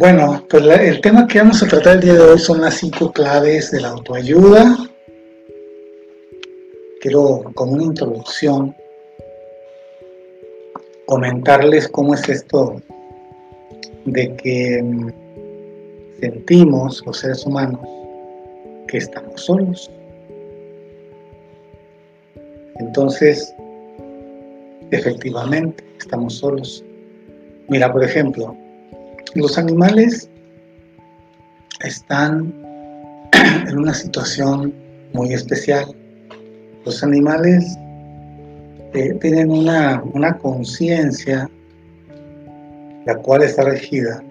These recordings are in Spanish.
Bueno, pues el tema que vamos a tratar el día de hoy son las cinco claves de la autoayuda. Quiero, como una introducción, comentarles cómo es esto de que mm, sentimos los seres humanos que estamos solos. Entonces, efectivamente, estamos solos. Mira, por ejemplo, los animales están en una situación muy especial. Los animales eh, tienen una, una conciencia la cual está regida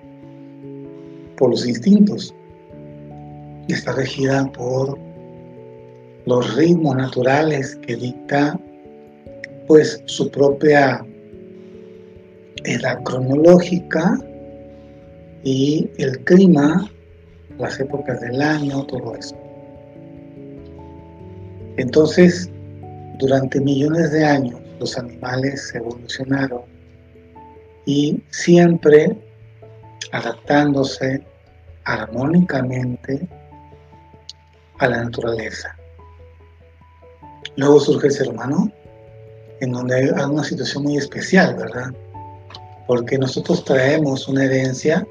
por los instintos y está regida por los ritmos naturales que dicta pues su propia edad cronológica y el clima, las épocas del año, todo eso. Entonces, durante millones de años los animales evolucionaron y siempre adaptándose armónicamente a la naturaleza. Luego surge el ser humano, en donde hay una situación muy especial, ¿verdad? Porque nosotros traemos una herencia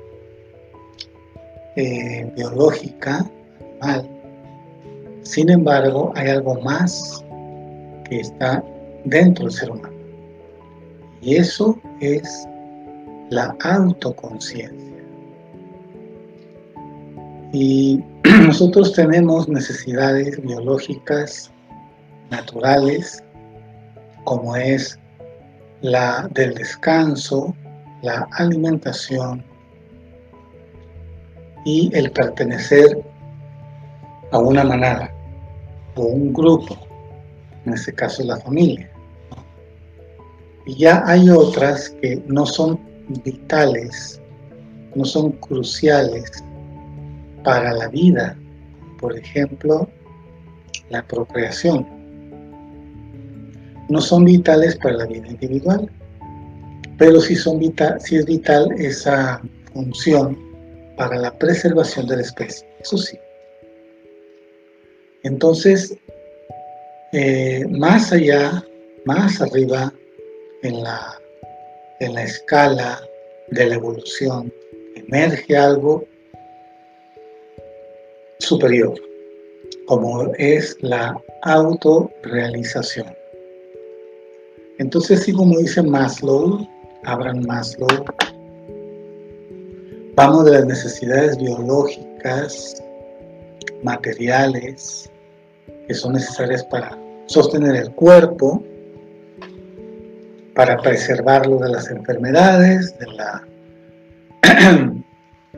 eh, biológica, animal. Sin embargo, hay algo más que está dentro del ser humano. Y eso es la autoconciencia. Y nosotros tenemos necesidades biológicas naturales, como es la del descanso, la alimentación, y el pertenecer a una manada o un grupo, en este caso la familia. Y ya hay otras que no son vitales, no son cruciales para la vida, por ejemplo, la procreación. No son vitales para la vida individual, pero sí, son vital, sí es vital esa función para la preservación de la especie, eso sí. Entonces, eh, más allá, más arriba en la, en la escala de la evolución, emerge algo superior, como es la autorrealización. Entonces, sí, como dice Maslow, Abraham Maslow, Vamos de las necesidades biológicas, materiales, que son necesarias para sostener el cuerpo, para preservarlo de las enfermedades, de la,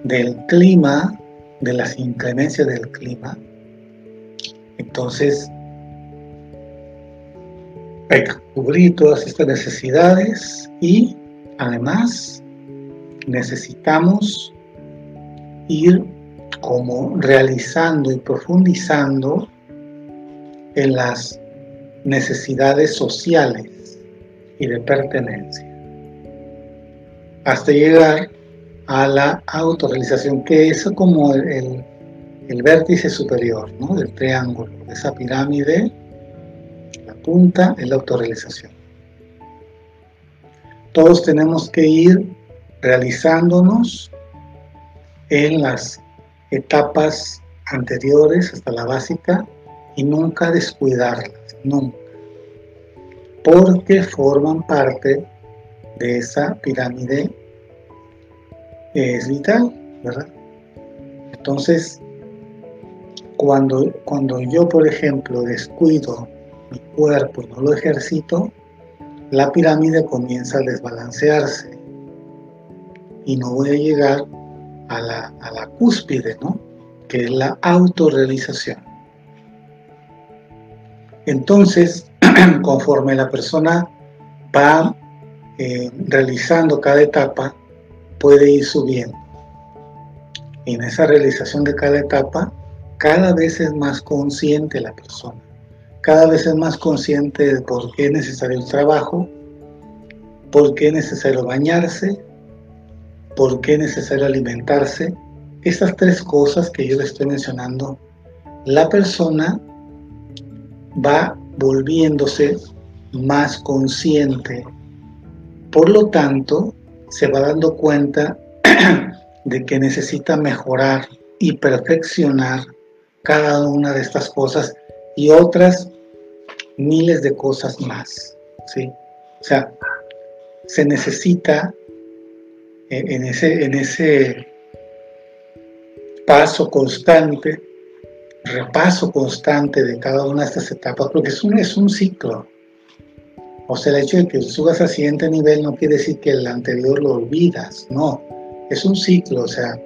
del clima, de las inclemencias del clima. Entonces, hay que cubrir todas estas necesidades y además necesitamos ir como realizando y profundizando en las necesidades sociales y de pertenencia, hasta llegar a la autorrealización, que es como el, vértice superior del triángulo, de esa pirámide, la punta es la autorrealización. Todos tenemos que ir realizándonos en las etapas anteriores hasta la básica y nunca descuidarlas, nunca, porque forman parte de esa pirámide que es vital, ¿verdad? Entonces, cuando, cuando yo, por ejemplo, descuido mi cuerpo y no lo ejercito, la pirámide comienza a desbalancearse y no voy a llegar a la, a la cúspide, ¿no? que es la autorrealización. Entonces, conforme la persona va eh, realizando cada etapa, puede ir subiendo. Y en esa realización de cada etapa, cada vez es más consciente la persona. Cada vez es más consciente de por qué es necesario el trabajo, por qué es necesario bañarse, por qué es necesario alimentarse, estas tres cosas que yo le estoy mencionando, la persona va volviéndose más consciente. Por lo tanto, se va dando cuenta de que necesita mejorar y perfeccionar cada una de estas cosas y otras miles de cosas más. ¿sí? O sea, se necesita en ese, en ese paso constante, repaso constante de cada una de estas etapas, porque es un, es un ciclo. O sea, el hecho de que subas al siguiente nivel no quiere decir que el anterior lo olvidas, no. Es un ciclo, o sea,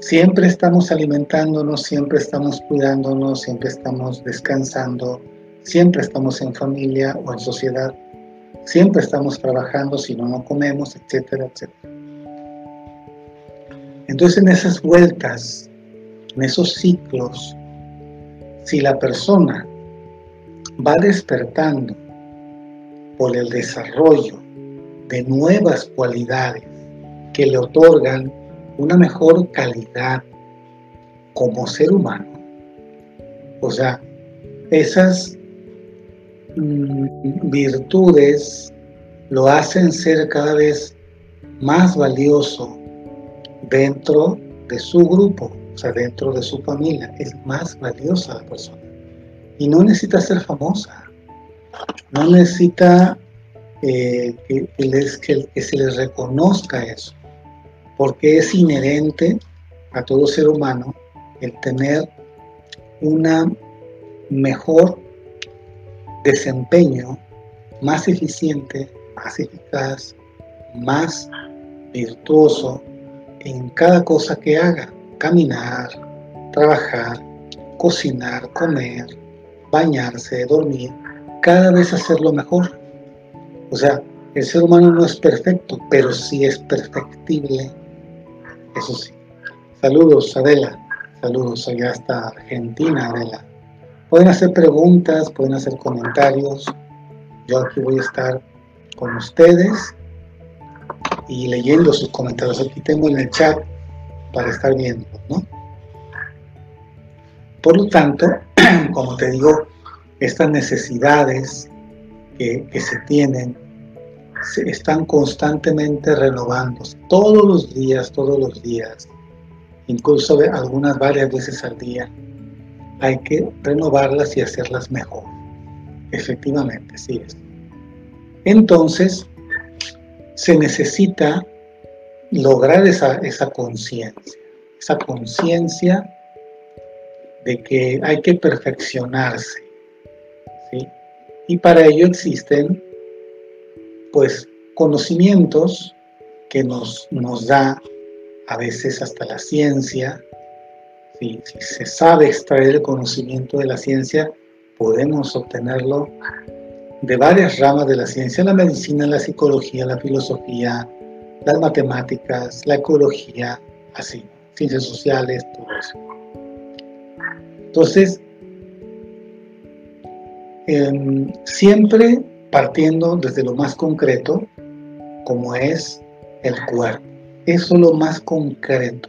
siempre estamos alimentándonos, siempre estamos cuidándonos, siempre estamos descansando, siempre estamos en familia o en sociedad, siempre estamos trabajando, si no, no comemos, etcétera, etcétera. Entonces en esas vueltas, en esos ciclos, si la persona va despertando por el desarrollo de nuevas cualidades que le otorgan una mejor calidad como ser humano, o sea, esas mm, virtudes lo hacen ser cada vez más valioso dentro de su grupo, o sea, dentro de su familia. Es más valiosa la persona. Y no necesita ser famosa. No necesita eh, que, que, se les reconozca eso. Porque es inherente a todo ser humano el tener una mejor desempeño, más eficiente, más eficaz, más virtuoso en cada cosa que haga, caminar, trabajar, cocinar, comer, bañarse, dormir, cada vez hacerlo mejor. O sea, el ser humano no es perfecto, pero sí es perfectible. Eso sí. Saludos, Adela. Saludos allá hasta Argentina, Adela. Pueden hacer preguntas, pueden hacer comentarios. Yo aquí voy a estar con ustedes y leyendo sus comentarios. Aquí tengo en el chat para estar viendo, ¿no? Por lo tanto, como te digo, estas necesidades que, se tienen se están constantemente renovándose, todos los días, todos los días, incluso algunas varias veces al día, hay que renovarlas y hacerlas mejor. Efectivamente, sí es. Entonces, se necesita lograr esa, conciencia, esa conciencia de que hay que perfeccionarse. Y para ello existen pues conocimientos que nos, nos da a veces hasta la ciencia. Si se sabe extraer el conocimiento de la ciencia, podemos obtenerlo de varias ramas de la ciencia, la medicina, la psicología, la filosofía, las matemáticas, la ecología, así, ciencias sociales, todo eso. Entonces, em, siempre partiendo desde lo más concreto, como es el cuerpo. Eso es lo más concreto.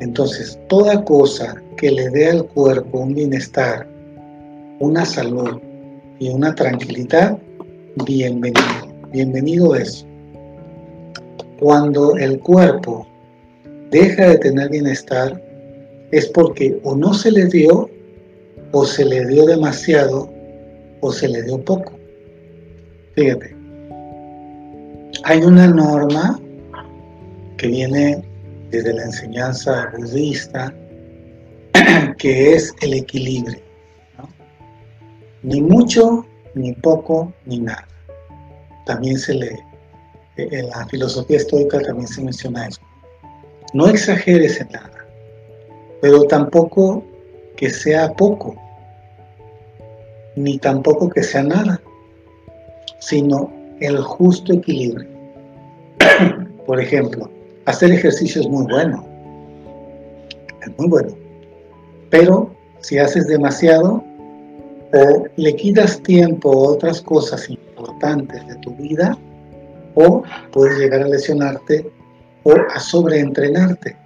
Entonces, toda cosa que le dé al cuerpo un bienestar, una salud, y una tranquilidad, bienvenido. Bienvenido es cuando el cuerpo deja de tener bienestar, es porque o no se le dio, o se le dio demasiado, o se le dio poco. Fíjate, hay una norma que viene desde la enseñanza budista, que es el equilibrio ni mucho, ni poco, ni nada. También se le, en la filosofía estoica también se menciona eso. No exageres en nada, pero tampoco que sea poco, ni tampoco que sea nada, sino el justo equilibrio. Por ejemplo, hacer ejercicio es muy bueno, es muy bueno, pero si haces demasiado, o le quitas tiempo a otras cosas importantes de tu vida, o puedes llegar a lesionarte o a sobreentrenarte.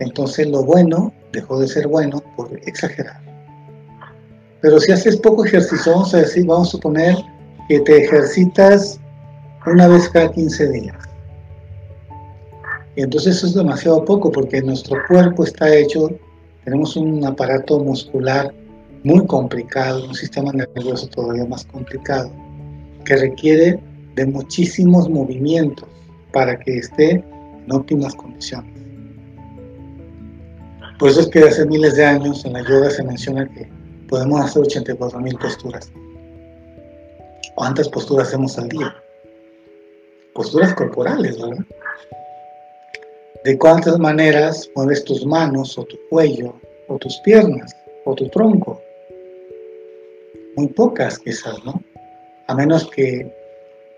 Entonces lo bueno dejó de ser bueno por exagerar. Pero si haces poco ejercicio, vamos a decir, vamos a suponer que te ejercitas una vez cada 15 días. Y entonces eso es demasiado poco porque nuestro cuerpo está hecho, tenemos un aparato muscular muy complicado, un sistema nervioso todavía más complicado, que requiere de muchísimos movimientos para que esté en óptimas condiciones. Por eso es que hace miles de años en la yoga se menciona que podemos hacer 84.000 posturas. ¿Cuántas posturas hacemos al día? Posturas corporales, ¿verdad? ¿De cuántas maneras mueves tus manos o tu cuello o tus piernas o tu tronco? Muy pocas quizás, ¿no? A menos que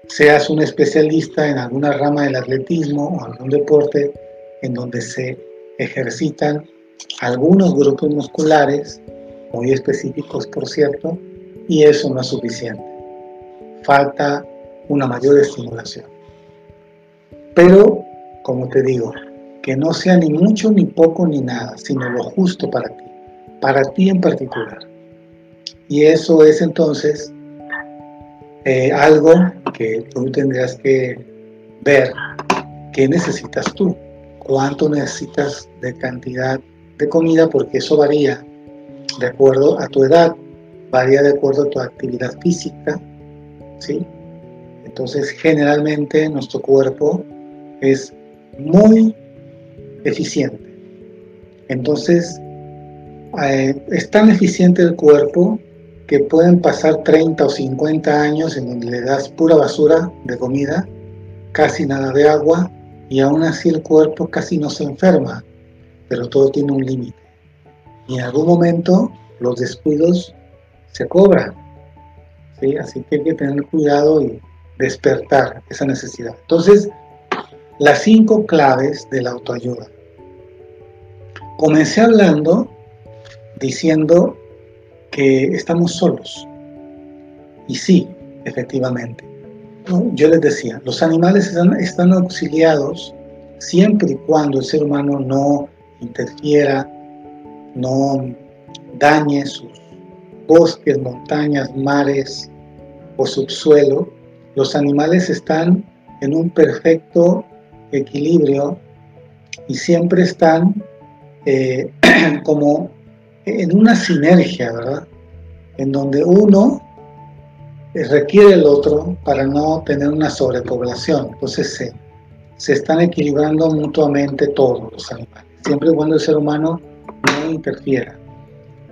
seas un especialista en alguna rama del atletismo o algún deporte en donde se ejercitan algunos grupos musculares, muy específicos por cierto, y eso no es suficiente. Falta una mayor estimulación. Pero, como te digo, que no sea ni mucho, ni poco, ni nada, sino lo justo para ti, para ti en particular. Y eso es entonces eh, algo que tú tendrías que ver qué necesitas tú, cuánto necesitas de cantidad de comida, porque eso varía de acuerdo a tu edad, varía de acuerdo a tu actividad física, ¿sí? Entonces, generalmente nuestro cuerpo es muy eficiente. Entonces, eh, es tan eficiente el cuerpo que pueden pasar 30 o 50 años en donde le das pura basura de comida, casi nada de agua, y aún así el cuerpo casi no se enferma, pero todo tiene un límite. Y en algún momento los descuidos se cobran. ¿sí? Así que hay que tener cuidado y despertar esa necesidad. Entonces, las cinco claves de la autoayuda. Comencé hablando diciendo que estamos solos. Y sí, efectivamente. Yo les decía, los animales están, auxiliados siempre y cuando el ser humano no interfiera, no dañe sus bosques, montañas, mares o subsuelo, los animales están en un perfecto equilibrio y siempre están eh, como en una sinergia, ¿verdad? En donde uno requiere el otro para no tener una sobrepoblación. Entonces se, se están equilibrando mutuamente todos los animales, siempre cuando el ser humano no interfiera.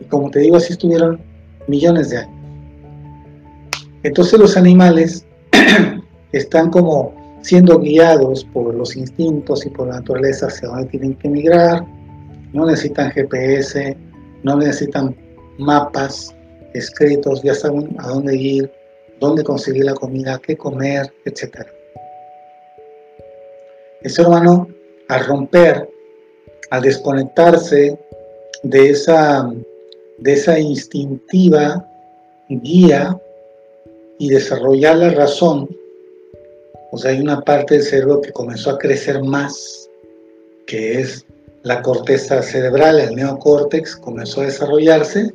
Y como te digo, así estuvieron millones de años. Entonces los animales están como siendo guiados por los instintos y por la naturaleza hacia dónde tienen que migrar, no necesitan GPS, no necesitan mapas escritos, ya saben a dónde ir, dónde conseguir la comida, qué comer, etc. El ser humano, al romper, al desconectarse de esa, de esa instintiva guía y desarrollar la razón, o sea, hay una parte del cerebro que comenzó a crecer más, que es la corteza cerebral, el neocórtex, comenzó a desarrollarse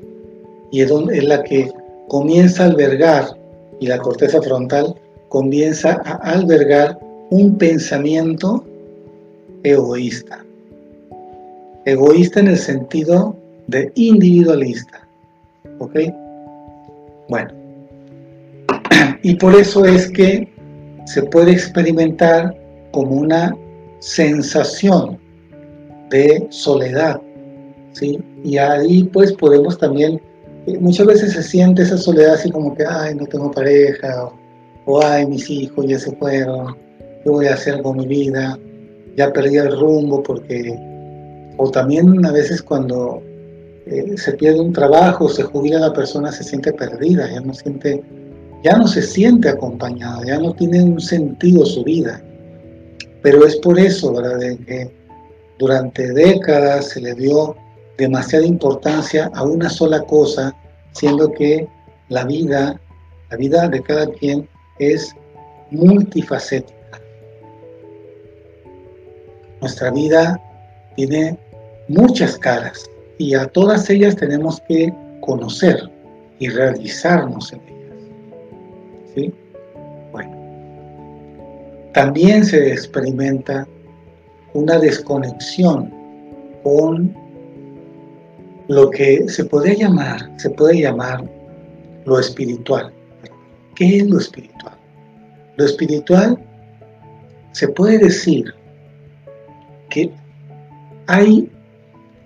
y es, es la que comienza a albergar, y la corteza frontal comienza a albergar un pensamiento egoísta. Egoísta en el sentido de individualista. ¿Ok? Bueno. Y por eso es que se puede experimentar como una sensación de soledad, ¿sí? Y ahí pues podemos también, eh, muchas veces se siente esa soledad así como que, ay, no tengo pareja, o, ay, mis hijos ya se fueron, ¿qué voy a hacer con mi vida? Ya perdí el rumbo porque, o también a veces cuando eh, se pierde un trabajo, se jubila la persona, se siente perdida, ya no siente, ya no se siente acompañada, ya no tiene un sentido su vida. Pero es por eso, ¿verdad? Que durante décadas se le dio demasiada importancia a una sola cosa, siendo que la vida, la vida de cada quien es multifacética. Nuestra vida tiene muchas caras y a todas ellas tenemos que conocer y realizarnos en ellas. ¿Sí? Bueno, también se experimenta una desconexión con lo que se puede llamar, se puede llamar lo espiritual. ¿Qué es lo espiritual? Lo espiritual se puede decir que hay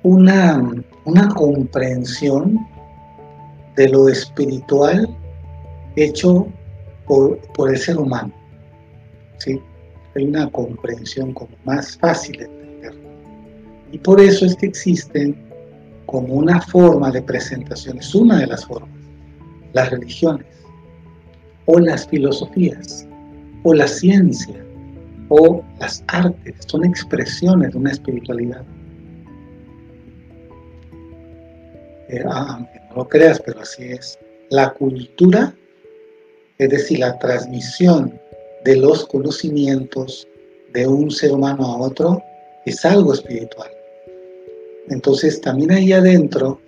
una, una comprensión de lo espiritual hecho por, por el ser humano. ¿sí? Hay una comprensión como más fácil de entender. Y por eso es que existen como una forma de presentación, es una de las formas, las religiones, o las filosofías, o la ciencia, o las artes, son expresiones de una espiritualidad. Eh, ah, aunque no lo creas, pero así es. La cultura, es decir, la transmisión de los conocimientos de un ser humano a otro, es algo espiritual. Entonces también ahí adentro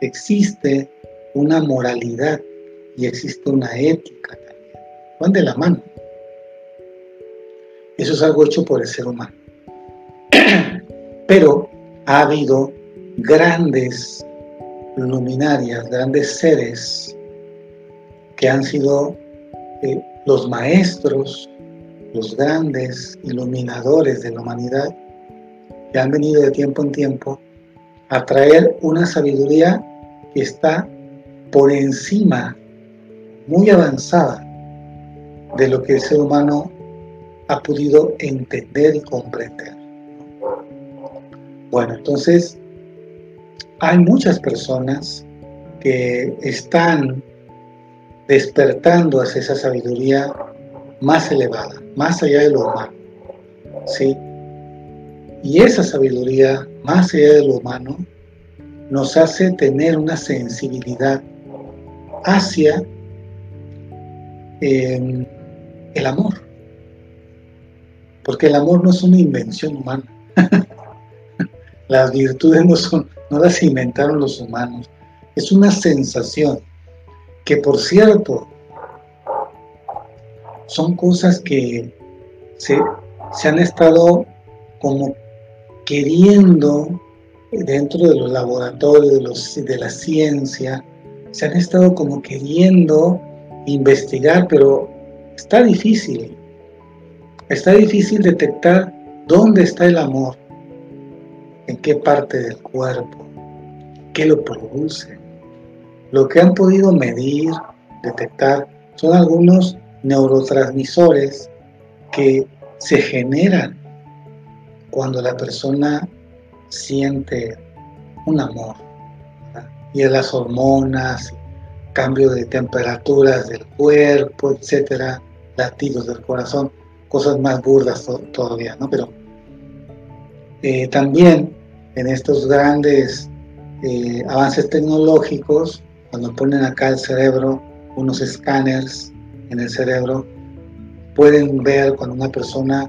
existe una moralidad y existe una ética también. Van de la mano. Eso es algo hecho por el ser humano. Pero ha habido grandes luminarias, grandes seres que han sido eh, los maestros, los grandes iluminadores de la humanidad, que han venido de tiempo en tiempo a traer una sabiduría que está por encima, muy avanzada, de lo que el ser humano ha podido entender y comprender. Bueno, entonces hay muchas personas que están despertando hacia esa sabiduría más elevada, más allá de lo humano. ¿sí? Y esa sabiduría, más allá de lo humano, nos hace tener una sensibilidad hacia em, el amor. Porque el amor no es una invención humana. las virtudes no, son, no las inventaron los humanos. Es una sensación que, por cierto, son cosas que se, se han estado como queriendo dentro de los laboratorios de, los, de la ciencia, se han estado como queriendo investigar, pero está difícil. Está difícil detectar dónde está el amor, en qué parte del cuerpo, qué lo produce. Lo que han podido medir, detectar, son algunos neurotransmisores que se generan cuando la persona siente un amor. Y es las hormonas, cambio de temperaturas del cuerpo, etcétera, latidos del corazón, cosas más burdas todavía, ¿no? Pero eh, también en estos grandes eh, avances tecnológicos, cuando ponen acá el cerebro, unos escáneres en el cerebro, pueden ver cuando una persona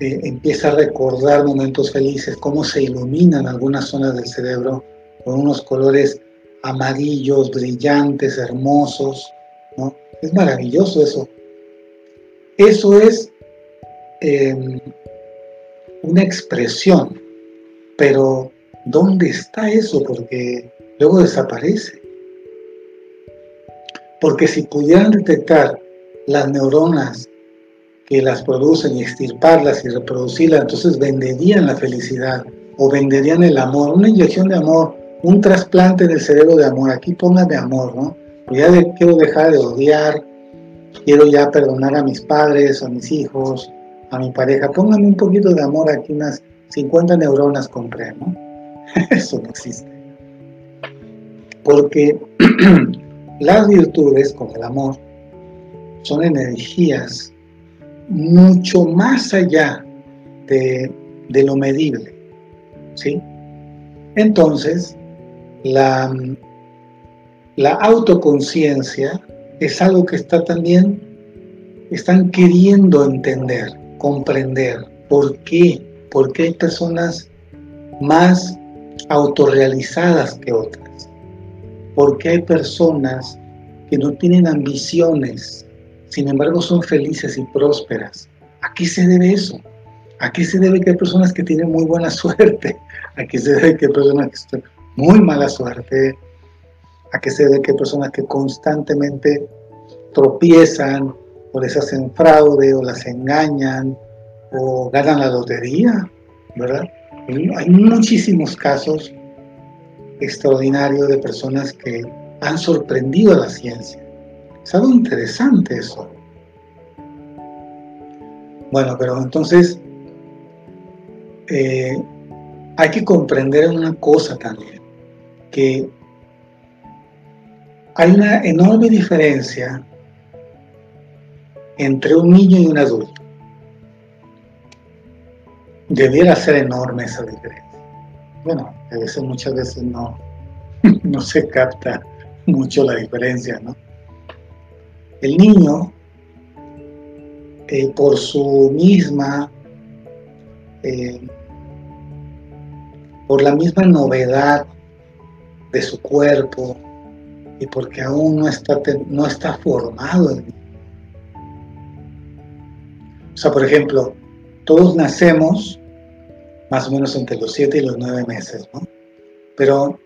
eh, empieza a recordar momentos felices, cómo se iluminan algunas zonas del cerebro con unos colores amarillos, brillantes, hermosos, ¿no? Es maravilloso eso. Eso es em, una expresión, pero ¿dónde está eso? Porque luego desaparece. Porque si pudieran detectar las neuronas que las producen y extirparlas y reproducirlas, entonces venderían la felicidad o venderían el amor, una inyección de amor, un trasplante del cerebro de amor. Aquí de amor, ¿no? Pues ya quiero dejar de odiar, quiero ya perdonar a mis padres, a mis hijos, a mi pareja. Póngame un poquito de amor aquí, unas 50 neuronas compré, ¿no? Eso no existe. Porque las virtudes, como el amor, son energías mucho más allá de, lo medible. ¿sí? Entonces, la, la autoconciencia es algo que está también están queriendo entender, comprender por qué, por qué hay personas más autorrealizadas que otras, por qué hay personas que no tienen ambiciones, sin embargo son felices y prósperas. ¿A qué se debe eso? ¿A qué se debe que hay personas que tienen muy buena suerte? ¿A qué se debe que hay personas que tienen muy mala suerte? ¿A qué se debe que hay personas que constantemente tropiezan o les hacen fraude o las engañan o ganan la lotería? ¿Verdad? Hay muchísimos casos extraordinarios de personas que han sorprendido a la ciencia. Es algo interesante eso. Bueno, pero entonces eh, hay que comprender una cosa también, que hay una enorme diferencia entre un niño y un adulto. Debiera ser enorme esa diferencia. Bueno, a veces muchas veces no, no se capta mucho la diferencia, ¿no? El niño, eh, por su misma, eh, por la misma novedad de su cuerpo y porque aún no está, no está formado en O sea, por ejemplo, todos nacemos más o menos entre los 7 y los 9 meses, ¿no? Pero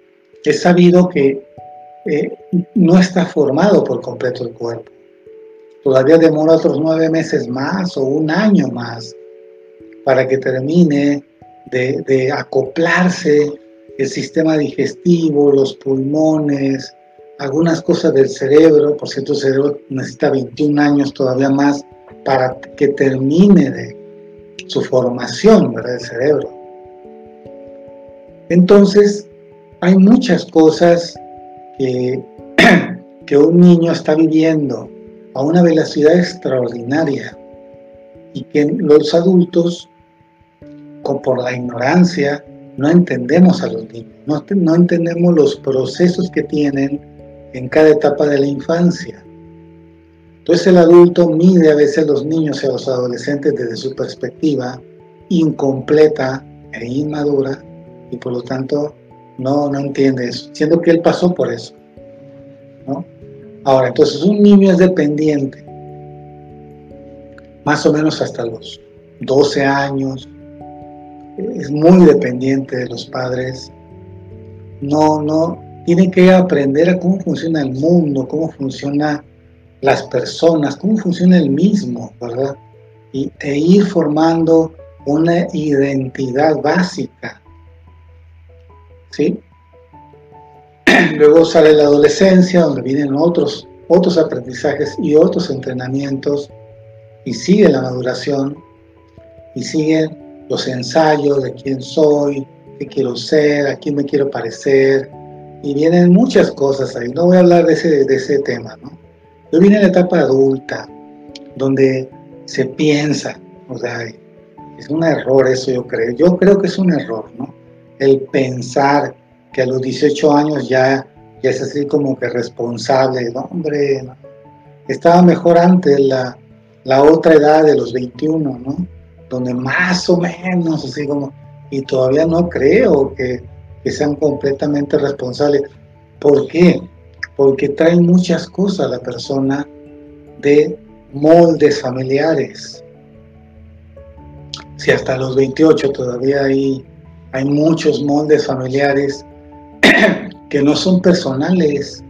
es sabido que eh, no está formado por completo el cuerpo. Todavía demora otros nueve meses más o un año más para que termine de, de acoplarse el sistema digestivo, los pulmones, algunas cosas del cerebro. Por cierto, el cerebro necesita 21 años todavía más para que termine de su formación del cerebro. Entonces, hay muchas cosas que, que un niño está viviendo a una velocidad extraordinaria y que los adultos, por la ignorancia, no entendemos a los niños, no, no entendemos los procesos que tienen en cada etapa de la infancia. Entonces el adulto mide a veces a los niños y a los adolescentes desde su perspectiva incompleta e inmadura y por lo tanto no, no entiende eso, siendo que él pasó por eso. ¿no? Ahora, entonces un niño es dependiente, más o menos hasta los 12 años, es muy dependiente de los padres, no, no, tiene que aprender a cómo funciona el mundo, cómo funcionan las personas, cómo funciona el mismo, ¿verdad? Y, e ir formando una identidad básica ¿sí? Luego sale la adolescencia, donde vienen otros, otros aprendizajes y otros entrenamientos, y sigue la maduración, y siguen los ensayos de quién soy, qué quiero ser, a quién me quiero parecer, y vienen muchas cosas ahí. No voy a hablar de ese, de ese tema, ¿no? Yo vine en la etapa adulta, donde se piensa, o sea, es un error eso yo creo, yo creo que es un error, ¿no? el pensar que a los 18 años ya, ya es así como que responsable, hombre, estaba mejor antes la, la otra edad de los 21, ¿no? Donde más o menos, así como, y todavía no creo que, que sean completamente responsables. ¿Por qué? Porque traen muchas cosas la persona de moldes familiares. Si hasta los 28 todavía hay hay muchos moldes familiares que no son personales,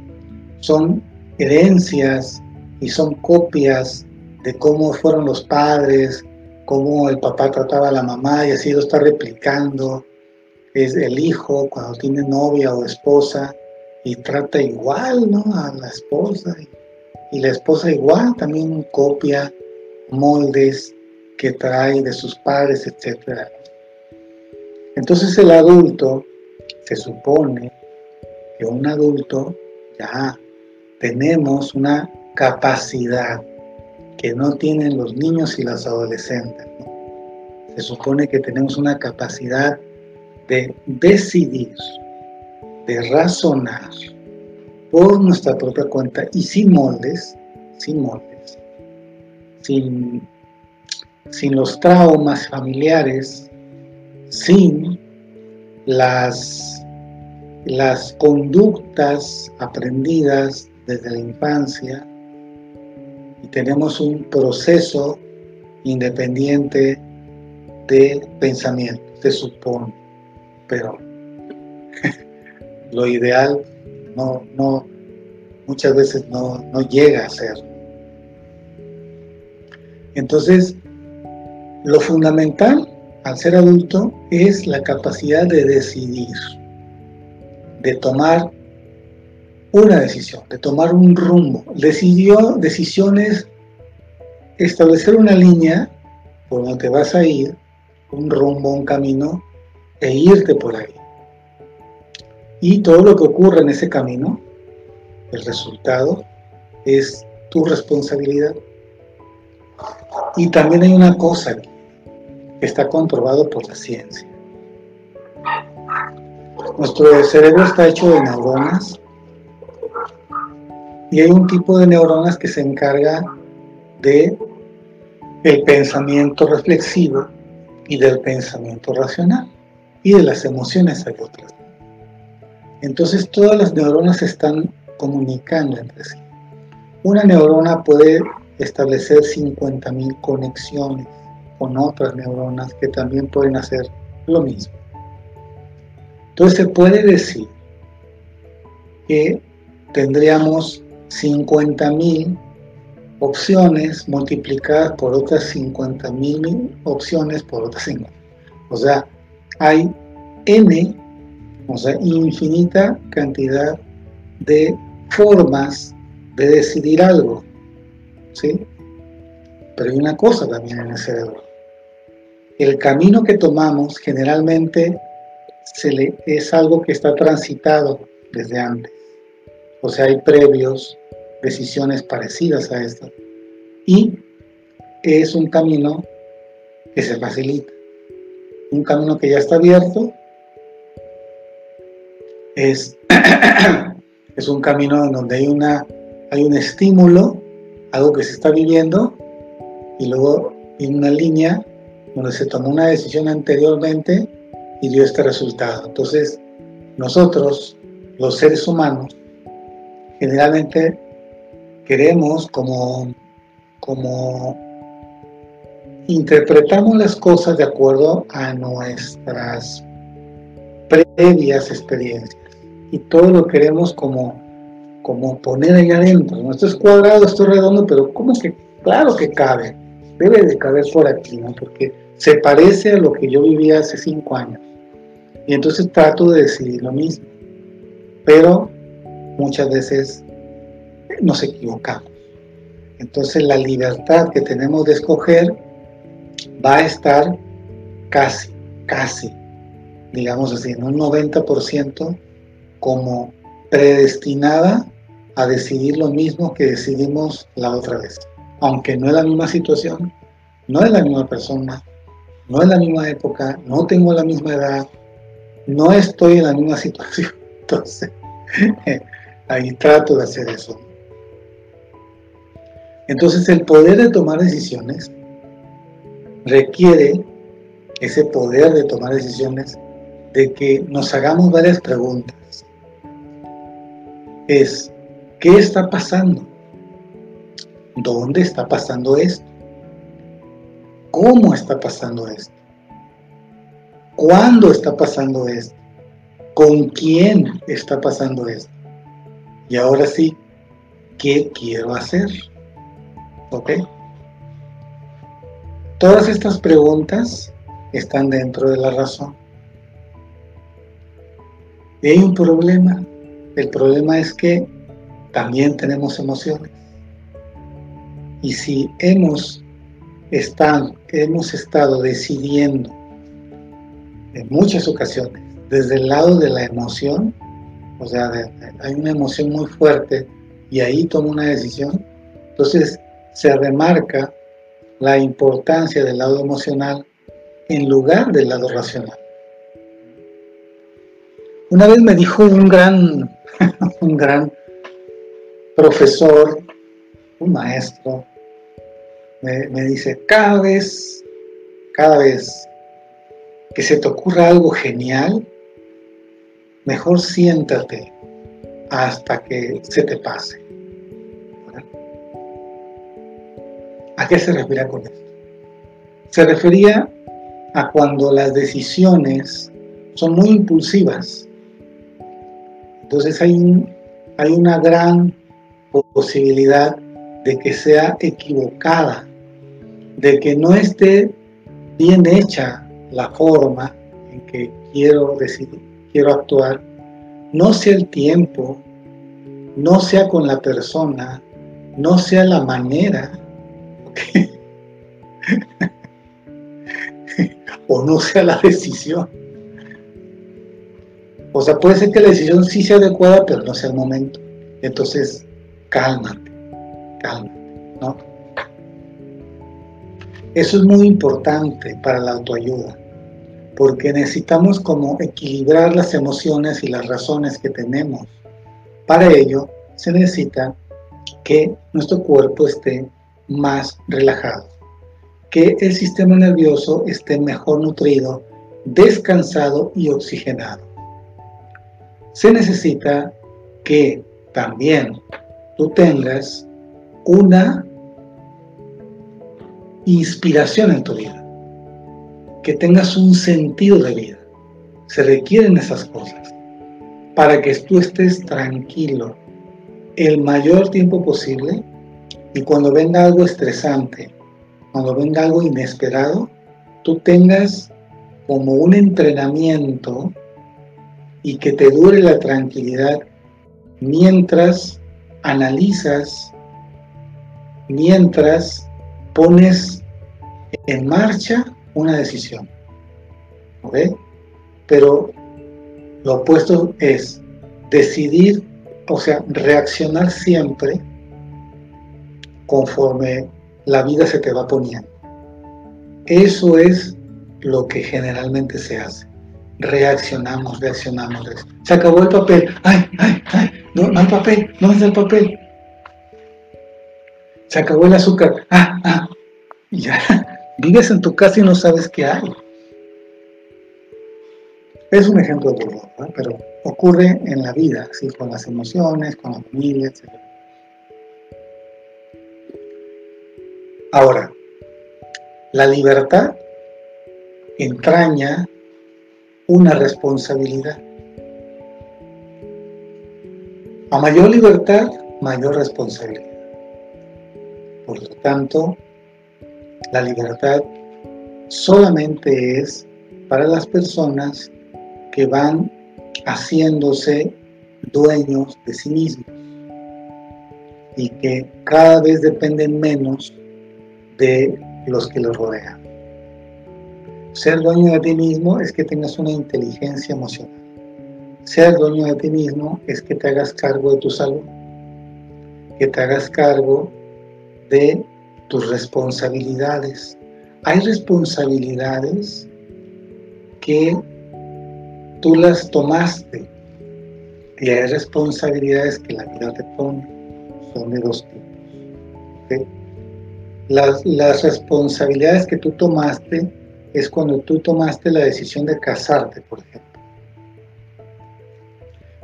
son herencias y son copias de cómo fueron los padres, cómo el papá trataba a la mamá y así lo está replicando. Es el hijo cuando tiene novia o esposa y trata igual ¿no? a la esposa y la esposa igual también copia moldes que trae de sus padres, etcétera. Entonces el adulto, se supone que un adulto ya tenemos una capacidad que no tienen los niños y las adolescentes. Se supone que tenemos una capacidad de decidir, de razonar por nuestra propia cuenta y sin moldes, sin moldes, sin, sin los traumas familiares, sin las, las conductas aprendidas desde la infancia. Y tenemos un proceso independiente de pensamiento, se supone, pero lo ideal no, no, muchas veces no, no llega a ser. Entonces, lo fundamental al ser adulto es la capacidad de decidir, de tomar una decisión, de tomar un rumbo. Decidió decisiones, establecer una línea por donde vas a ir, un rumbo, un camino, e irte por ahí. Y todo lo que ocurre en ese camino, el resultado, es tu responsabilidad. Y también hay una cosa que está comprobado por la ciencia. Nuestro cerebro está hecho de neuronas y hay un tipo de neuronas que se encarga de el pensamiento reflexivo y del pensamiento racional y de las emociones hay otras. Entonces todas las neuronas están comunicando entre sí. Una neurona puede establecer 50.000 conexiones con otras neuronas que también pueden hacer lo mismo. Entonces se puede decir que tendríamos 50.000 opciones multiplicadas por otras 50.000 opciones por otras 50. O sea, hay n, o sea, infinita cantidad de formas de decidir algo. ¿Sí? Pero hay una cosa también en el cerebro. El camino que tomamos generalmente se le, es algo que está transitado desde antes. O sea, hay previos, decisiones parecidas a esta. Y es un camino que se facilita. Un camino que ya está abierto. Es, es un camino en donde hay, una, hay un estímulo, algo que se está viviendo, y luego en una línea donde se tomó una decisión anteriormente y dio este resultado. Entonces, nosotros, los seres humanos, generalmente queremos como, como interpretamos las cosas de acuerdo a nuestras previas experiencias y todo lo queremos como, como poner ahí adentro. Esto es cuadrado, esto es redondo, pero ¿cómo que? Claro que cabe, debe de caber por aquí, ¿no? Porque se parece a lo que yo vivía hace cinco años. Y entonces trato de decidir lo mismo. Pero muchas veces nos equivocamos. Entonces la libertad que tenemos de escoger va a estar casi, casi, digamos así, en un 90% como predestinada a decidir lo mismo que decidimos la otra vez. Aunque no es la misma situación, no es la misma persona, no es la misma época, no tengo la misma edad, no estoy en la misma situación. Entonces, ahí trato de hacer eso. Entonces el poder de tomar decisiones requiere ese poder de tomar decisiones de que nos hagamos varias preguntas. Es, ¿qué está pasando? ¿Dónde está pasando esto? ¿Cómo está pasando esto? ¿Cuándo está pasando esto? ¿Con quién está pasando esto? Y ahora sí, ¿qué quiero hacer? ¿Ok? Todas estas preguntas están dentro de la razón. Y hay un problema. El problema es que también tenemos emociones. Y si hemos, estado, hemos estado decidiendo en muchas ocasiones desde el lado de la emoción, o sea, hay una emoción muy fuerte y ahí tomo una decisión, entonces se remarca la importancia del lado emocional en lugar del lado racional. Una vez me dijo un gran, un gran profesor, un maestro, me, dice, cada vez, cada vez que se te ocurra algo genial, mejor siéntate hasta que se te pase. ¿A qué se refiere con esto? Se refería a cuando las decisiones son muy impulsivas. Entonces hay, hay una gran posibilidad de que sea equivocada, de que no esté bien hecha la forma en que quiero decidir, quiero actuar, no sea el tiempo, no sea con la persona, no sea la manera, o no sea la decisión. O sea, puede ser que la decisión sí sea adecuada, pero no sea el momento. Entonces, cálmate, cálmate, ¿no? Eso es muy importante para la autoayuda, porque necesitamos como equilibrar las emociones y las razones que tenemos. Para ello, se necesita que nuestro cuerpo esté más relajado, que el sistema nervioso esté mejor nutrido, descansado y oxigenado. Se necesita que también tú tengas una inspiración en tu vida, que tengas un sentido de vida. Se requieren esas cosas para que tú estés tranquilo el mayor tiempo posible y cuando venga algo estresante, cuando venga algo inesperado, tú tengas como un entrenamiento y que te dure la tranquilidad mientras analizas, mientras pones en marcha una decisión. ¿Ok? Pero lo opuesto es decidir, o sea, reaccionar siempre conforme la vida se te va poniendo. Eso es lo que generalmente se hace. Reaccionamos, reaccionamos, Se acabó el papel. ¡Ay, ay, ay! No, no hay papel, no es el papel. Se acabó el azúcar. ¡Ah, ah! Y ya, vives en tu casa y no sabes qué hay. Es un ejemplo de ¿no? pero ocurre en la vida, ¿sí? con las emociones, con la familia, etc. Ahora, la libertad entraña una responsabilidad. A mayor libertad, mayor responsabilidad. Por lo tanto, la libertad solamente es para las personas que van haciéndose dueños de sí mismos y que cada vez dependen menos de los que los rodean. Ser dueño de ti mismo es que tengas una inteligencia emocional. Ser dueño de ti mismo es que te hagas cargo de tu salud, que te hagas cargo de tus responsabilidades. Hay responsabilidades que tú las tomaste y hay responsabilidades que la vida te pone. Son de dos tipos. Las, las responsabilidades que tú tomaste es cuando tú tomaste la decisión de casarte, por ejemplo.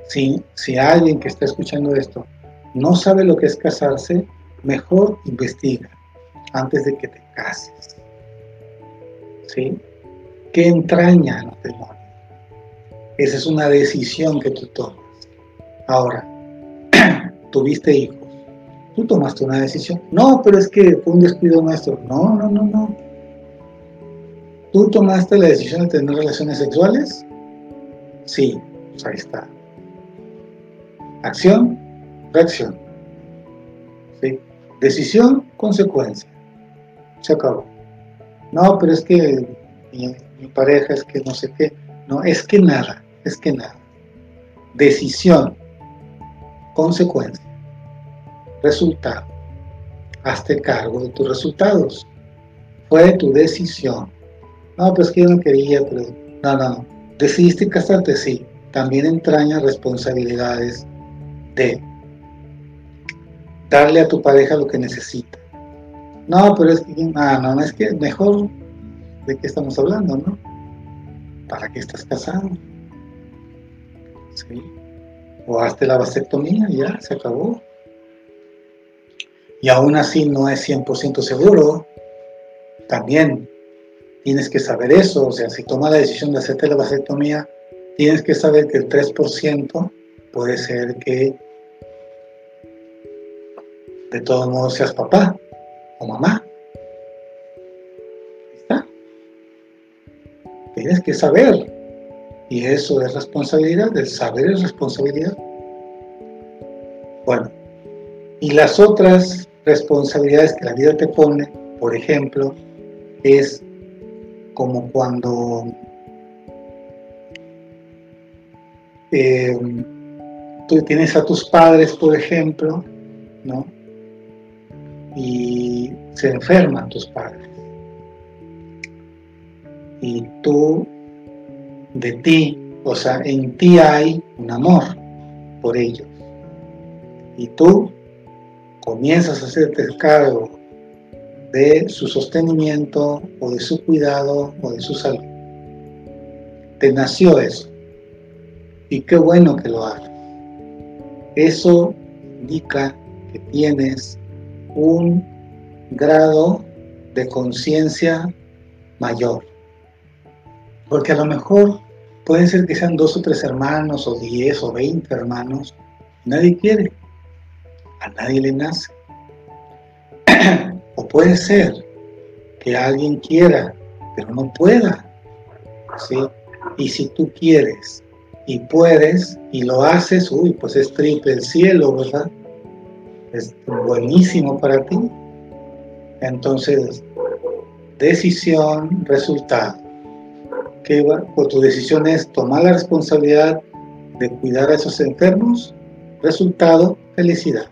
Si, si alguien que está escuchando esto no sabe lo que es casarse, mejor investiga antes de que te cases. ¿Sí? ¿Qué entraña el matrimonio? Esa es una decisión que tú tomas. Ahora, tuviste hijos. Tú tomaste una decisión. No, pero es que fue un descuido nuestro. No, no, no, no. ¿Tú tomaste la decisión de tener relaciones sexuales? Sí, pues ahí está. Acción, reacción. ¿Sí? Decisión, consecuencia. Se acabó. No, pero es que mi, mi pareja es que no sé qué. No, es que nada, es que nada. Decisión, consecuencia, resultado. Hazte cargo de tus resultados. Fue tu decisión. No, pues que yo no quería, pero no, no, no. Decidiste casarte, sí. También entraña responsabilidades de darle a tu pareja lo que necesita. No, pero es que, ah, no, es que mejor de qué estamos hablando, ¿no? ¿Para qué estás casado? ¿Sí? O hazte la vasectomía, ya, se acabó. Y aún así no es 100% seguro. También tienes que saber eso. O sea, si tomas la decisión de hacerte la vasectomía, tienes que saber que el 3% puede ser que de todos modos seas papá o mamá. ¿Está? Tienes que saber. Y eso es responsabilidad, el saber es responsabilidad. Bueno, y las otras responsabilidades que la vida te pone, por ejemplo, es como cuando eh, tú tienes a tus padres, por ejemplo, ¿no? Y se enferman tus padres. Y tú, de ti, o sea, en ti hay un amor por ellos. Y tú comienzas a hacerte cargo de su sostenimiento o de su cuidado o de su salud. Te nació eso. Y qué bueno que lo hagas. Eso indica que tienes un grado de conciencia mayor. Porque a lo mejor pueden ser que sean dos o tres hermanos, o diez o veinte hermanos. Nadie quiere. A nadie le nace. o puede ser que alguien quiera, pero no pueda. ¿sí? Y si tú quieres y puedes y lo haces, uy, pues es triple el cielo, ¿verdad? Es buenísimo para ti. Entonces, decisión, resultado. ¿Qué Pues tu decisión es tomar la responsabilidad de cuidar a esos enfermos. Resultado, felicidad.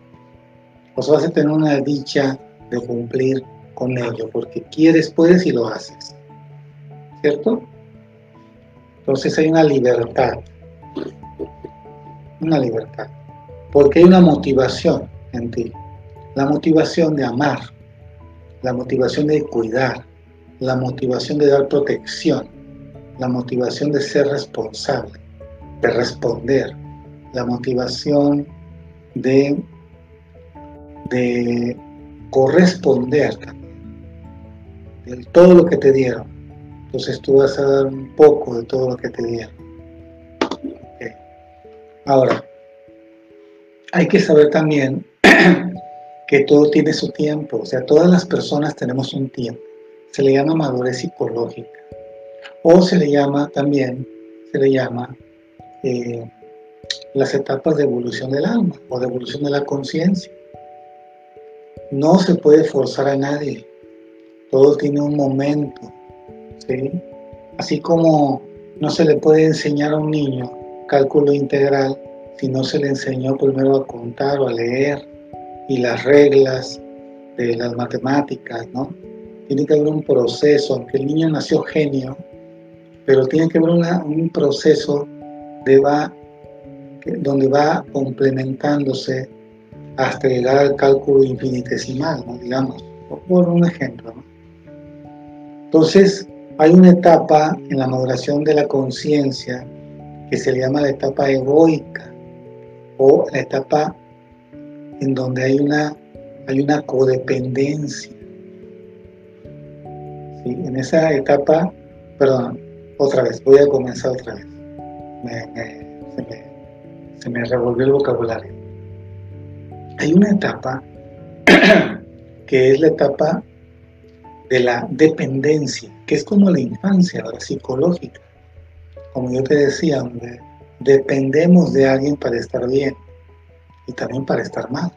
Pues vas a tener una dicha de cumplir con ello, porque quieres, puedes y lo haces. ¿Cierto? Entonces hay una libertad. Una libertad. Porque hay una motivación en ti. La motivación de amar, la motivación de cuidar, la motivación de dar protección, la motivación de ser responsable, de responder, la motivación de, de corresponder de todo lo que te dieron. Entonces tú vas a dar un poco de todo lo que te dieron. Ahora, hay que saber también que todo tiene su tiempo, o sea, todas las personas tenemos un tiempo. Se le llama madurez psicológica. O se le llama también, se le llama eh, las etapas de evolución del alma o de evolución de la conciencia. No se puede forzar a nadie. Todo tiene un momento. ¿sí? Así como no se le puede enseñar a un niño cálculo integral si no se le enseñó primero a contar o a leer y las reglas de las matemáticas, ¿no? Tiene que haber un proceso, aunque el niño nació genio, pero tiene que haber un proceso de donde va complementándose hasta llegar al cálculo infinitesimal, ¿no? digamos, por un ejemplo. Entonces, hay una etapa en la maduración de la conciencia que se llama la etapa egoica o la etapa en donde hay una, hay una codependencia. En esa etapa, perdón, otra vez, voy a comenzar otra vez. me, se me revolvió el vocabulario. Hay una etapa que es la etapa de la dependencia, que es como la infancia, la psicológica. Como yo te decía, donde dependemos de alguien para estar bien y también para estar mal.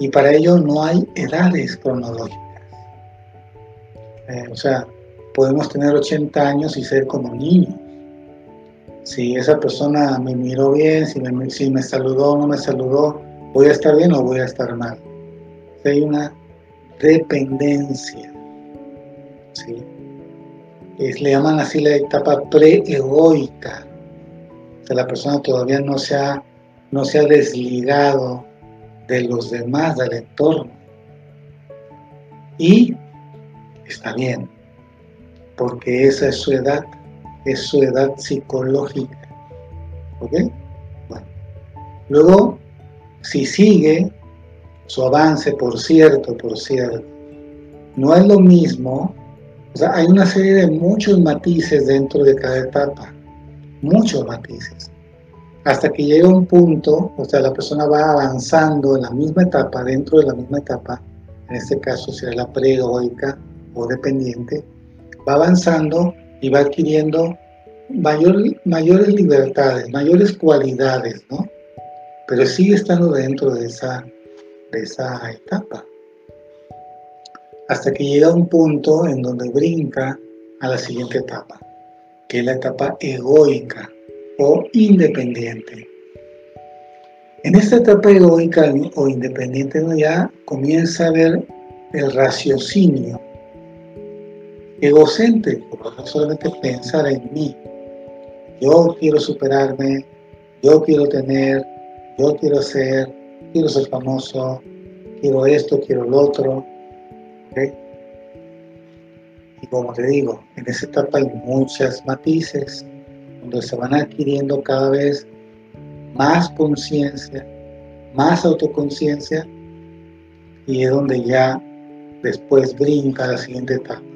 Y para ello no hay edades cronológicas. Eh, o sea, podemos tener 80 años y ser como niños. Si esa persona me miró bien, si me, si me saludó o no me saludó, ¿voy a estar bien o voy a estar mal? hay una dependencia. ¿sí? le llaman así la etapa pre-egoica. O sea, la persona todavía no no se ha desligado de los demás, del entorno. Y está bien, porque esa es su edad, es su edad psicológica. ¿Ok? Bueno. Luego, si sigue su avance, por cierto, por cierto, no es lo mismo, o sea, hay una serie de muchos matices dentro de cada etapa, muchos matices, hasta que llega un punto, o sea, la persona va avanzando en la misma etapa, dentro de la misma etapa, en este caso será la preegoica o dependiente, va avanzando y va adquiriendo mayores libertades, mayores cualidades, ¿no? Pero sigue estando dentro de esa, de esa etapa. Hasta que llega a un punto en donde brinca a la siguiente etapa, que es la etapa egoica o independiente. En esta etapa egoica o independiente ya comienza a ver el raciocinio egocéntrico, no solamente pensar en mí. Yo quiero superarme, yo quiero tener, yo quiero ser, quiero ser famoso, quiero esto, quiero lo otro. Y como te digo, en esa etapa hay muchas matices, donde se van adquiriendo cada vez más conciencia, más autoconciencia, y es donde ya después brinca la siguiente etapa.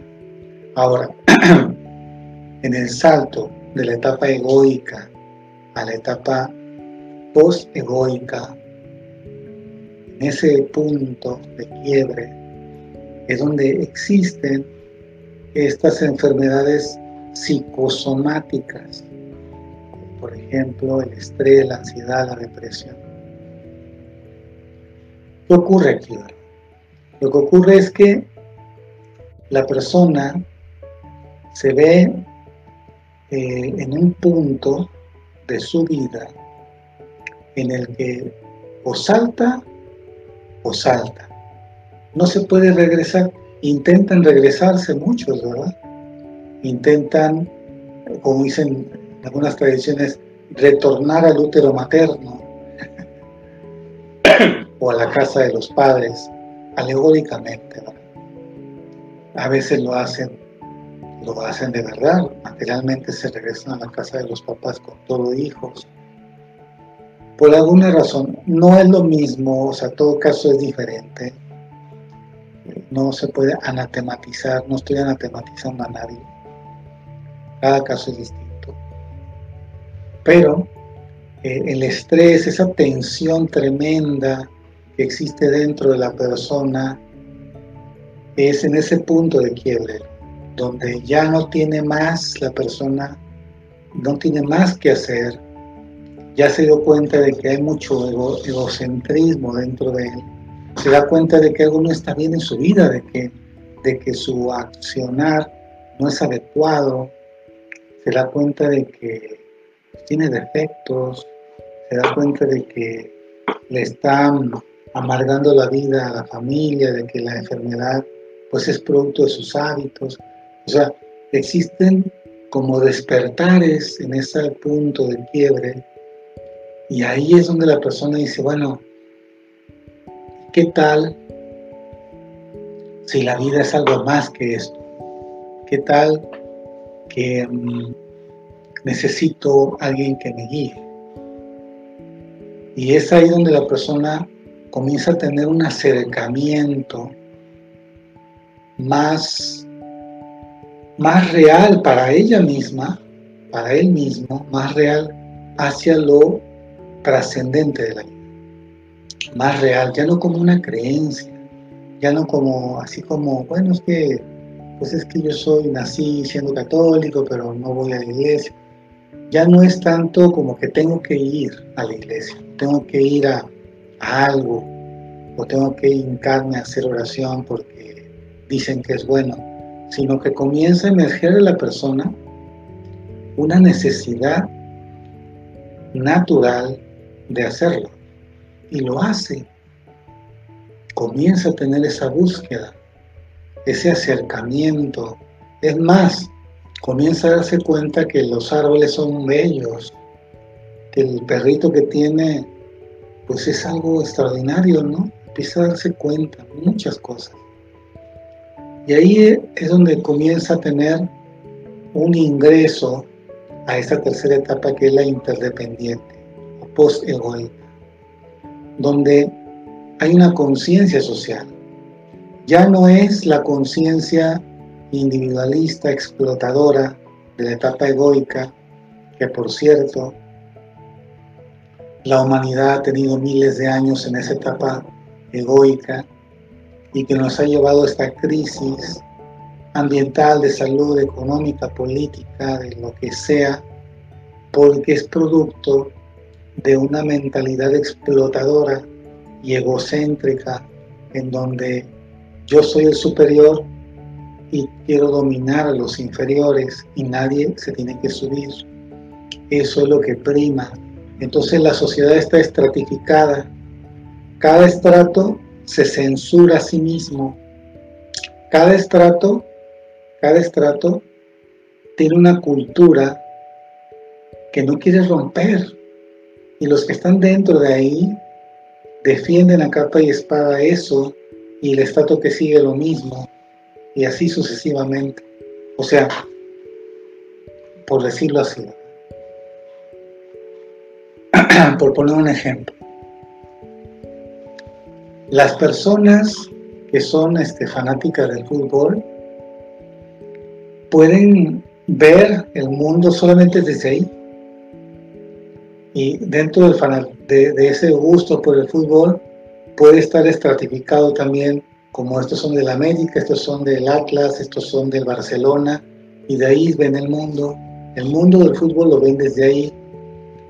Ahora, en el salto de la etapa egoica a la etapa post-egoica, en ese punto de quiebre, es donde existen estas enfermedades psicosomáticas, por ejemplo el estrés, la ansiedad, la depresión. ¿Qué ocurre aquí? Lo que ocurre es que la persona se ve eh, en un punto de su vida en el que o salta o salta. No se puede regresar. Intentan regresarse muchos, ¿verdad? Intentan, como dicen algunas tradiciones, retornar al útero materno o a la casa de los padres, alegóricamente. ¿verdad? A veces lo hacen lo hacen de verdad, materialmente se regresan a la casa de los papás con todo hijos. Por alguna razón, no es lo mismo, o sea, todo caso es diferente. No se puede anatematizar, no estoy anatematizando a nadie. Cada caso es distinto. Pero eh, el estrés, esa tensión tremenda que existe dentro de la persona, es en ese punto de quiebre donde ya no tiene más la persona, no tiene más que hacer, ya se dio cuenta de que hay mucho egocentrismo dentro de él, se da cuenta de que algo no está bien en su vida, de que, de que su accionar no es adecuado, se da cuenta de que tiene defectos, se da cuenta de que le están amargando la vida a la familia, de que la enfermedad pues es producto de sus hábitos, o sea, existen como despertares en ese punto de quiebre y ahí es donde la persona dice, bueno, ¿qué tal si la vida es algo más que esto? ¿Qué tal que mm, necesito alguien que me guíe? Y es ahí donde la persona comienza a tener un acercamiento más más real para ella misma, para él mismo, más real hacia lo trascendente de la vida. Más real, ya no como una creencia, ya no como así como, bueno, es que, pues es que yo soy, nací siendo católico, pero no voy a la iglesia. Ya no es tanto como que tengo que ir a la iglesia, tengo que ir a, algo, o tengo que hincarme a hacer oración porque dicen que es bueno sino que comienza a emerger en la persona una necesidad natural de hacerlo. Y lo hace. Comienza a tener esa búsqueda, ese acercamiento. Es más, comienza a darse cuenta que los árboles son bellos, que el perrito que tiene, pues es algo extraordinario, ¿no? Empieza a darse cuenta muchas cosas. Y ahí es donde comienza a tener un ingreso a esta tercera etapa que es la interdependiente o post-egoica, donde hay una conciencia social. Ya no es la conciencia individualista, explotadora de la etapa egoica, que por cierto, la humanidad ha tenido miles de años en esa etapa egoica y que nos ha llevado a esta crisis ambiental, de salud, económica, política, de lo que sea, porque es producto de una mentalidad explotadora y egocéntrica en donde yo soy el superior y quiero dominar a los inferiores y nadie se tiene que subir. Eso es lo que prima. Entonces la sociedad está estratificada. Cada estrato se censura a sí mismo. Cada estrato, cada estrato tiene una cultura que no quiere romper. Y los que están dentro de ahí defienden a capa y espada eso y el estrato que sigue lo mismo y así sucesivamente. O sea, por decirlo así, por poner un ejemplo, las personas que son este, fanáticas del fútbol pueden ver el mundo solamente desde ahí. Y dentro de, de ese gusto por el fútbol puede estar estratificado también como estos son del América, estos son del Atlas, estos son del Barcelona, y de ahí ven el mundo. El mundo del fútbol lo ven desde ahí,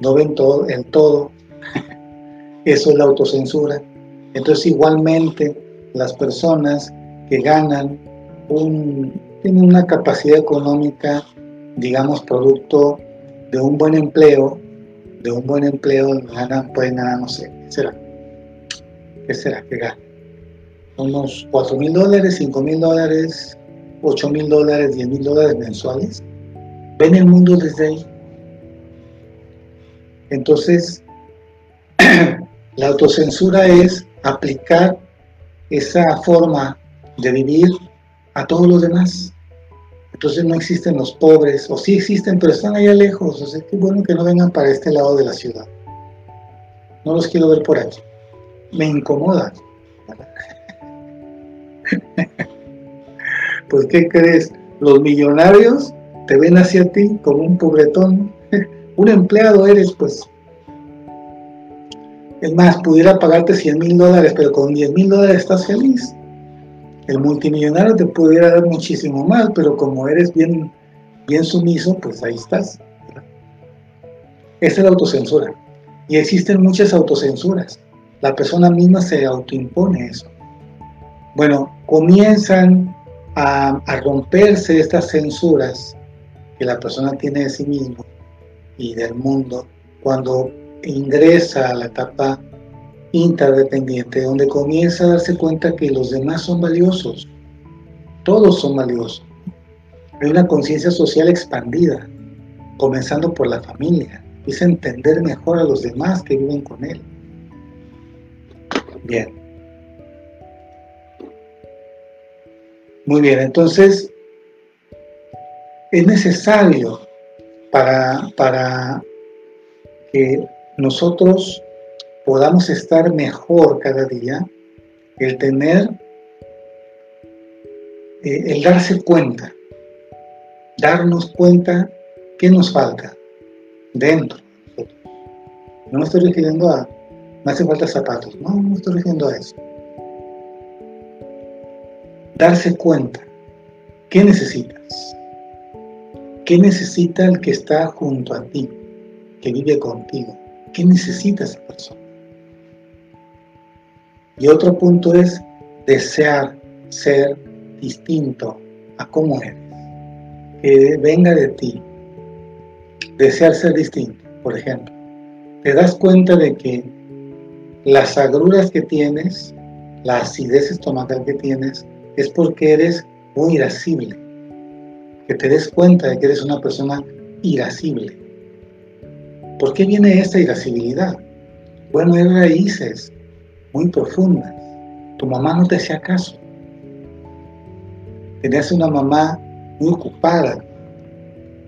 no ven todo, el todo. Eso es la autocensura. Entonces igualmente las personas que ganan tienen una capacidad económica, digamos, producto de un buen empleo, de un buen empleo, ganan, pueden ganar, no sé, ¿qué será? ¿Qué será que ganan? unos 4 mil dólares, 5 mil dólares, 8 mil dólares, 10 mil dólares mensuales, ven el mundo desde ahí. Entonces, la autocensura es aplicar esa forma de vivir a todos los demás. Entonces no existen los pobres, o sí existen, pero están allá lejos. O sea, qué bueno que no vengan para este lado de la ciudad. No los quiero ver por aquí. Me incomoda. pues ¿qué crees? Los millonarios te ven hacia ti como un pobretón. un empleado eres, pues. Es más, pudiera pagarte 100 mil dólares, pero con 10 mil dólares estás feliz. El multimillonario te pudiera dar muchísimo más, pero como eres bien, bien sumiso, pues ahí estás. Esa es la autocensura. Y existen muchas autocensuras. La persona misma se autoimpone eso. Bueno, comienzan a, romperse estas censuras que la persona tiene de sí mismo y del mundo cuando ingresa a la etapa interdependiente, donde comienza a darse cuenta que los demás son valiosos, todos son valiosos. Hay una conciencia social expandida, comenzando por la familia, es entender mejor a los demás que viven con él. Bien. Muy bien, entonces es necesario para, para que nosotros podamos estar mejor cada día, el tener, eh, el darse cuenta, darnos cuenta qué nos falta dentro No me estoy refiriendo a, me hace falta zapatos, no, no me estoy refiriendo a eso darse cuenta, ¿qué necesitas? ¿Qué necesita el que está junto a ti, que vive contigo? ¿Qué necesita esa persona? Y otro punto es desear ser distinto a cómo eres, que venga de ti. Desear ser distinto, por ejemplo. Te das cuenta de que las agruras que tienes, la acidez estomacal que tienes, es porque eres muy irascible. Que te des cuenta de que eres una persona irascible. ¿Por qué viene esta irascibilidad? Bueno, hay raíces muy profundas. Tu mamá no te hacía caso. tenías una mamá muy ocupada.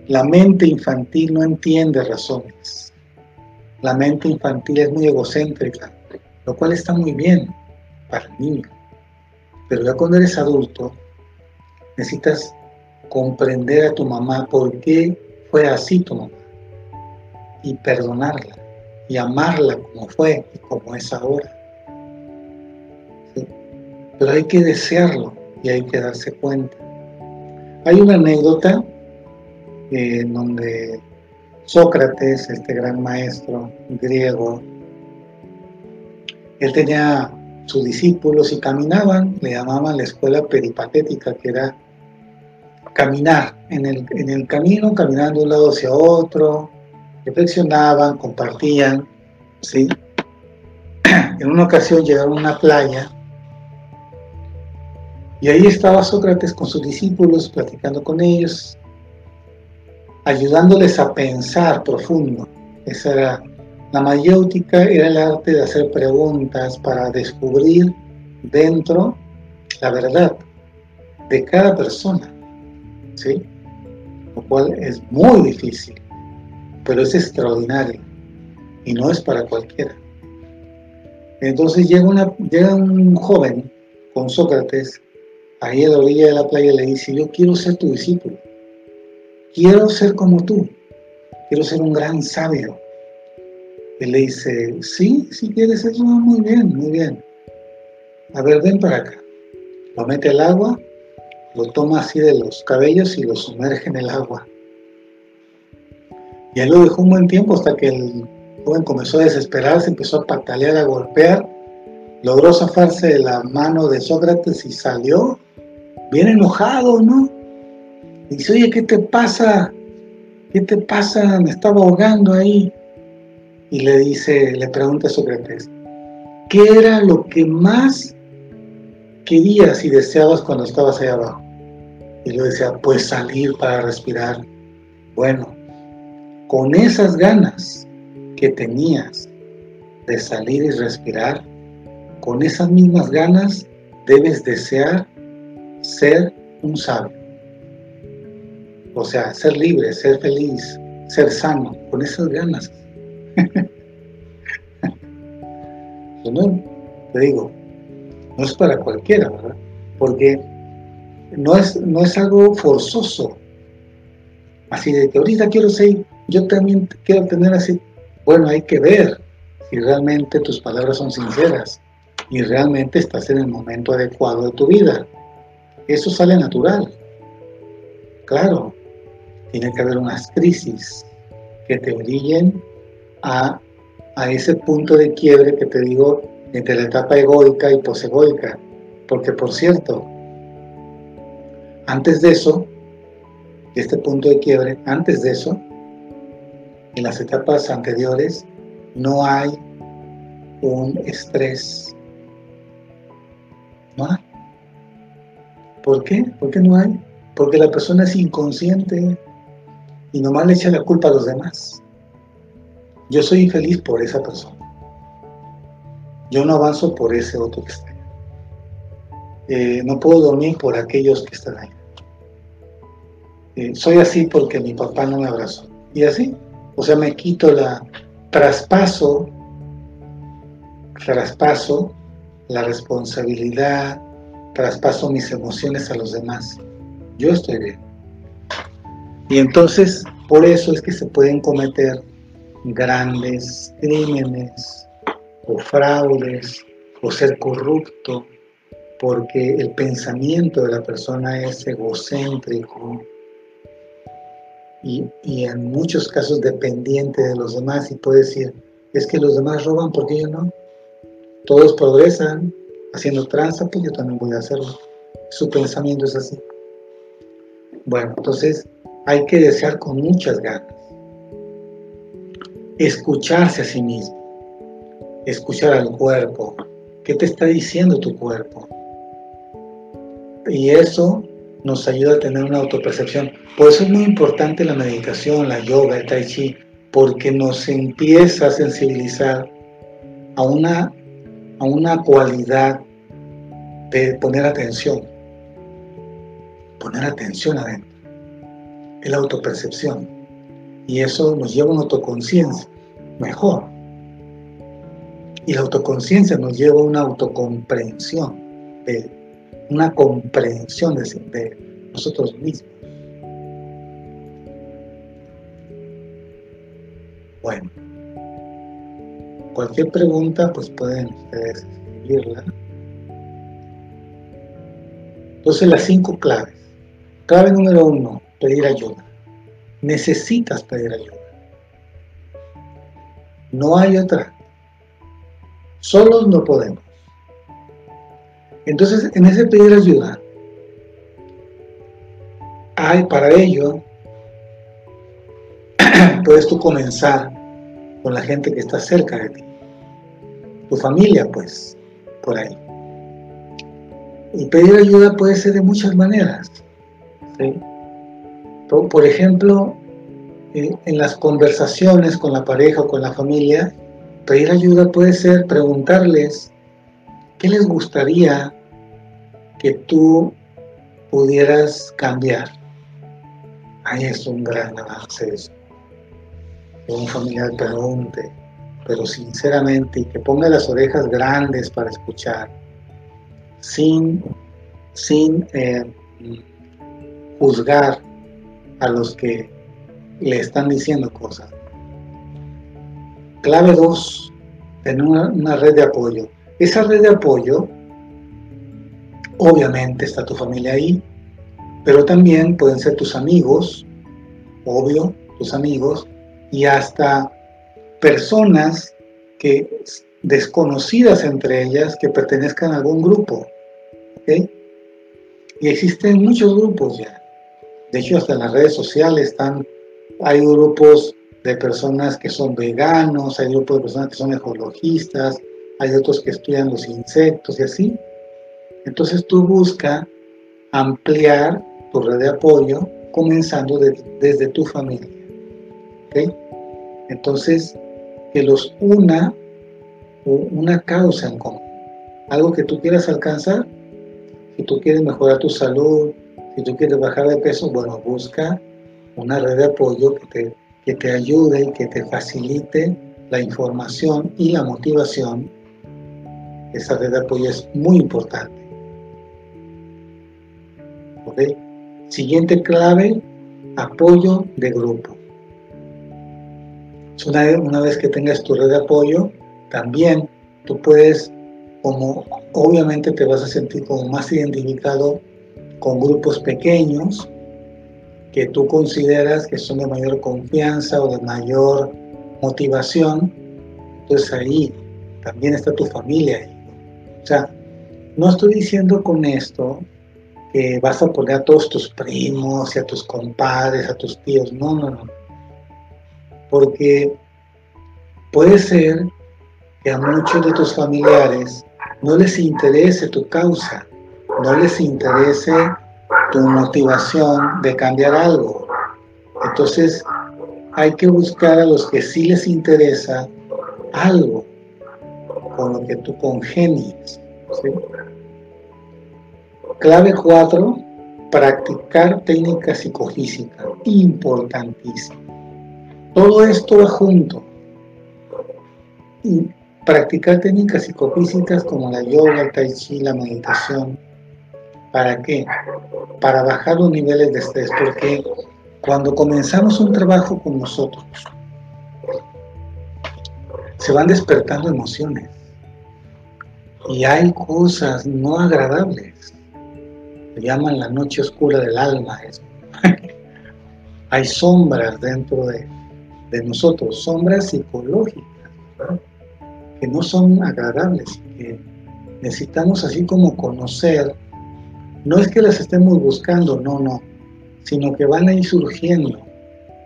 La mente infantil no entiende razones. La mente infantil es muy egocéntrica, lo cual está muy bien para el niño. Pero ya cuando eres adulto, necesitas comprender a tu mamá por qué fue así tu mamá y perdonarla y amarla como fue y como es ahora. Pero hay que desearlo y hay que darse cuenta. Hay una anécdota eh, en donde Sócrates, este gran maestro griego, él tenía sus discípulos y caminaban, le llamaban la escuela peripatética, que era caminar en el, en el camino, caminando de un lado hacia otro, reflexionaban, compartían, ¿sí? En una ocasión llegaron a una playa y ahí estaba Sócrates con sus discípulos, platicando con ellos, ayudándoles a pensar profundo. Esa era la mayéutica, era el arte de hacer preguntas para descubrir dentro la verdad de cada persona, ¿sí? Lo cual es muy difícil, pero es extraordinario y no es para cualquiera. Entonces llega, un joven con Sócrates ahí a la orilla de la playa le dice, yo quiero ser tu discípulo, quiero ser como tú, quiero ser un gran sabio. Él le dice, sí, si quieres eso, muy bien, muy bien. A ver, ven para acá. Lo mete al agua, lo toma así de los cabellos y lo sumerge en el agua. Y él lo dejó un buen tiempo hasta que el joven comenzó a desesperarse, empezó a patalear, a golpear, logró zafarse de la mano de Sócrates y salió bien enojado, ¿no? dice, oye, ¿qué te pasa? ¿Qué te pasa? Me estaba ahogando ahí. Y le dice, le pregunta a Sócrates, ¿qué era lo que más querías y deseabas cuando estabas ahí abajo? Y lo decía, pues salir para respirar. Bueno, con esas ganas que tenías de salir y respirar, con esas mismas ganas debes desear ser un sabio. O sea, ser libre, ser feliz, ser sano, con esas ganas. no, te digo, no es para cualquiera, ¿verdad? Porque no es, no es algo forzoso. Así de que ahorita quiero ser, yo también quiero tener así. Bueno, hay que ver si realmente tus palabras son sinceras y realmente estás en el momento adecuado de tu vida. Eso sale natural. Claro, tiene que haber unas crisis que te orillen a, a ese punto de quiebre que te digo entre la etapa egoica y posegoica. Porque por cierto, antes de eso, este punto de quiebre, antes de eso, en las etapas anteriores, no hay un estrés. No hay. ¿Por qué? ¿Por qué no hay? Porque la persona es inconsciente y nomás le echa la culpa a los demás. Yo soy infeliz por esa persona. Yo no avanzo por ese otro que está allá. Eh, no puedo dormir por aquellos que están ahí. Eh, soy así porque mi papá no me abrazó. Y así. O sea, me quito la... Traspaso, traspaso la responsabilidad, traspaso mis emociones a los demás. Yo estoy bien. Y entonces, por eso es que se pueden cometer grandes crímenes o fraudes o ser corrupto, porque el pensamiento de la persona es egocéntrico y, en muchos casos dependiente de los demás y puede decir, es que los demás roban porque yo no. Todos progresan, haciendo tranza, pues yo también voy a hacerlo. Su pensamiento es así. Bueno, entonces hay que desear con muchas ganas. Escucharse a sí mismo. Escuchar al cuerpo. ¿Qué te está diciendo tu cuerpo? Y eso nos ayuda a tener una autopercepción. Por eso es muy importante la meditación, la yoga, el tai chi, porque nos empieza a sensibilizar a una, a una cualidad de poner atención. poner atención adentro. Es la autopercepción. Y eso nos lleva a una autoconciencia mejor. Y la autoconciencia nos lleva a una autocomprensión, de, una comprensión de, de nosotros mismos. Bueno, cualquier pregunta, pues pueden ustedes escribirla. Entonces, las cinco claves. Clave número uno, pedir ayuda. Necesitas pedir ayuda. No hay otra. Solos no podemos. Entonces, en ese pedir ayuda, hay para ello, puedes tú comenzar con la gente que está cerca de ti. Tu familia, pues, por ahí. Y pedir ayuda puede ser de muchas maneras. Por ejemplo, eh, en las conversaciones con la pareja o con la familia, pedir ayuda puede ser preguntarles qué les gustaría que tú pudieras cambiar. Ahí es un gran avance eso un familiar pregunte, pero sinceramente y que ponga las orejas grandes para escuchar, sin, sin eh, juzgar a los que le están diciendo cosas. Clave 2, tener una red de apoyo. Esa red de apoyo, obviamente está tu familia ahí, pero también pueden ser tus amigos, obvio, tus amigos, y hasta personas que desconocidas entre ellas que pertenezcan a algún grupo. Y existen muchos grupos ya. De hecho, hasta en las redes sociales están, hay grupos de personas que son veganos, hay grupos de personas que son ecologistas, hay otros que estudian los insectos y así. Entonces tú busca ampliar tu red de apoyo comenzando desde tu familia. Entonces, que los una una causa en común, algo que tú quieras alcanzar, si tú quieres mejorar tu salud, si tú quieres bajar de peso, bueno, busca una red de apoyo que te, que te ayude y que te facilite la información y la motivación. Esa red de apoyo es muy importante. Siguiente clave, apoyo de grupo. Una, vez que tengas tu red de apoyo, también tú puedes, como obviamente te vas a sentir como más identificado con grupos pequeños que tú consideras que son de mayor confianza o de mayor motivación, entonces ahí también está tu familia. O sea, no estoy diciendo con esto que vas a poner a todos tus primos y a tus compadres, a tus tíos, no, no, no porque puede ser que a muchos de tus familiares no les interese tu causa, no les interese tu motivación de cambiar algo. Entonces hay que buscar a los que sí les interesa algo con lo que tú congenies. Clave 4, practicar técnica psicofísica, importantísimo. Todo esto va junto. Y practicar técnicas psicofísicas como la yoga, el tai chi, la meditación. ¿Para qué? Para bajar los niveles de estrés, porque cuando comenzamos un trabajo con nosotros, se van despertando emociones y hay cosas no agradables. Se llaman la noche oscura del alma. hay sombras dentro de, de nosotros, sombras psicológicas, que no son agradables, que necesitamos así como conocer, no es que las estemos buscando, no, no, sino que van a ir surgiendo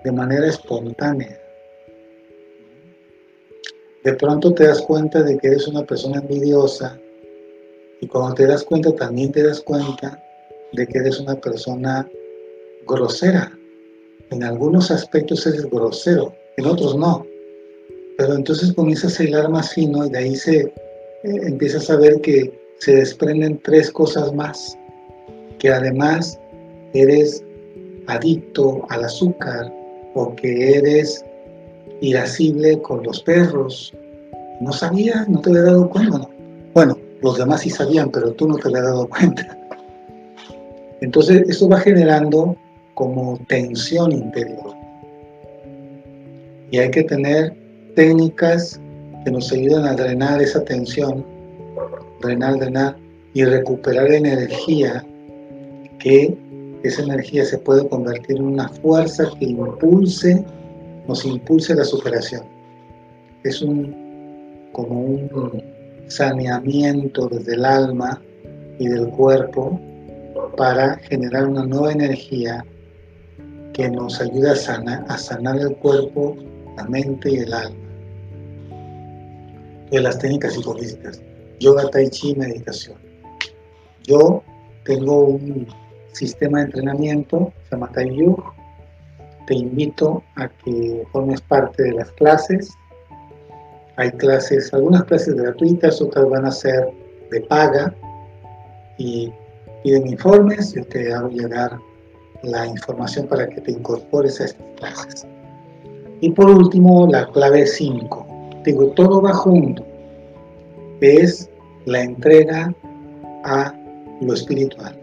de manera espontánea. De pronto te das cuenta de que eres una persona envidiosa y cuando te das cuenta también te das cuenta de que eres una persona grosera en algunos aspectos eres grosero, en otros no. Pero entonces comienzas a hilar más fino y de ahí se eh, empiezas a ver que se desprenden tres cosas más, que además eres adicto al azúcar o que eres irascible con los perros. No sabías, no te había dado cuenta. Bueno, los demás sí sabían, pero tú no te habías dado cuenta. Entonces, eso va generando como tensión interior. Y hay que tener técnicas que nos ayuden a drenar esa tensión, drenar, drenar y recuperar energía que esa energía se puede convertir en una fuerza que impulse, nos impulse la superación. Es un como un saneamiento desde el alma y del cuerpo para generar una nueva energía que nos ayude a sanar, a sanar el cuerpo, la mente y el alma. De las técnicas psicofísicas, yoga, tai chi, meditación. Yo tengo un sistema de entrenamiento, se llama Taiyug. Te invito a que formes parte de las clases. Hay clases, algunas clases gratuitas, otras van a ser de paga y piden informes, yo te hago llegar la información para que te incorpores a estas clases. Y por último, la clave 5. Digo, todo va junto. Es la entrega a lo espiritual.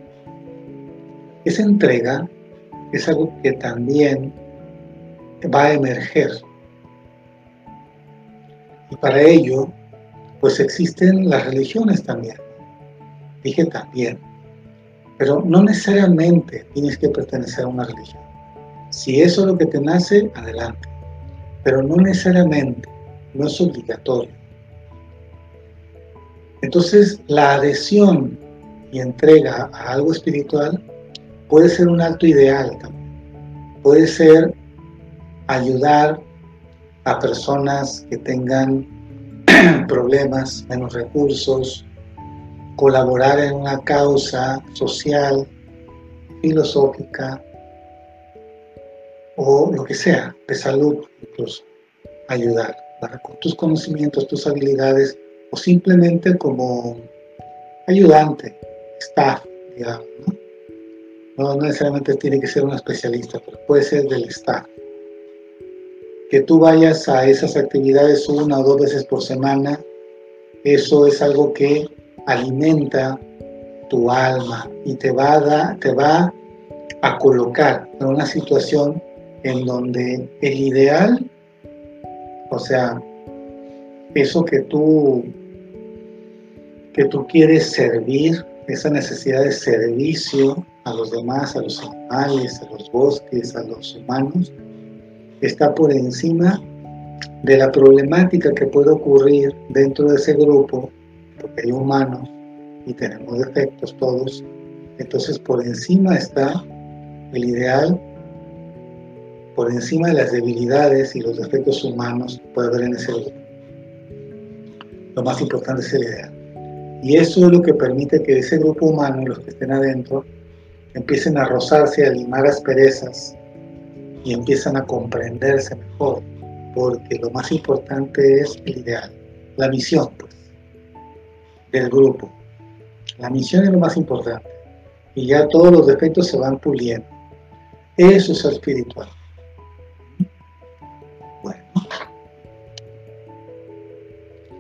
Esa entrega es algo que también va a emerger. Y para ello, pues existen las religiones también. Dije también. Pero no necesariamente tienes que pertenecer a una religión. Si eso es lo que te nace, adelante. Pero no necesariamente, no es obligatorio. Entonces, la adhesión y entrega a algo espiritual puede ser un alto ideal también. Puede ser ayudar a personas que tengan problemas, menos recursos, colaborar en una causa social, filosófica o lo que sea, de salud incluso, ayudar con tus conocimientos, tus habilidades o simplemente como ayudante, staff, digamos. ¿no? no necesariamente tiene que ser un especialista, pero puede ser del staff. Que tú vayas a esas actividades una o dos veces por semana, eso es algo que alimenta tu alma y te va a, te va a colocar en una situación en donde el ideal, o sea, eso que tú que tú quieres servir, esa necesidad de servicio a los demás, a los animales, a los bosques, a los humanos, está por encima de la problemática que puede ocurrir dentro de ese grupo, porque hay humanos y tenemos defectos todos, entonces por encima está el ideal, por encima de las debilidades y los defectos humanos que puede haber en ese grupo. Lo más importante es el ideal. Y eso es lo que permite que ese grupo humano, los que estén adentro, empiecen a rozarse, a limar asperezas y empiezan a comprenderse mejor, porque lo más importante es el ideal, la misión pues, del grupo. La misión es lo más importante y ya todos los defectos se van puliendo. Eso es espiritual. Bueno,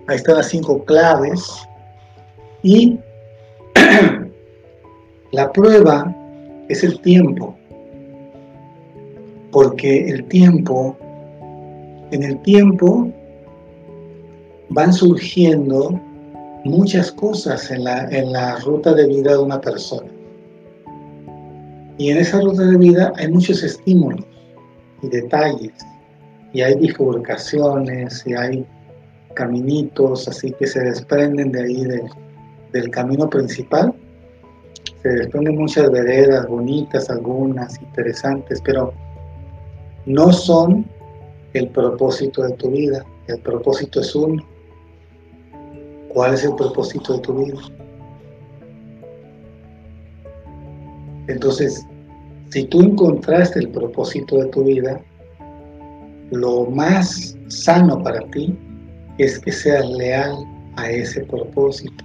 ahí están las cinco claves y la prueba es el tiempo, porque el tiempo, en el tiempo van surgiendo muchas cosas en la, en la ruta de vida de una persona. Y en esa ruta de vida hay muchos estímulos y detalles, y hay bifurcaciones, y hay caminitos, así que se desprenden de ahí de, del camino principal. Se desprenden muchas veredas bonitas, algunas interesantes, pero no son el propósito de tu vida. El propósito es uno. ¿Cuál es el propósito de tu vida? Entonces, si tú encontraste el propósito de tu vida, lo más sano para ti es que seas leal a ese propósito.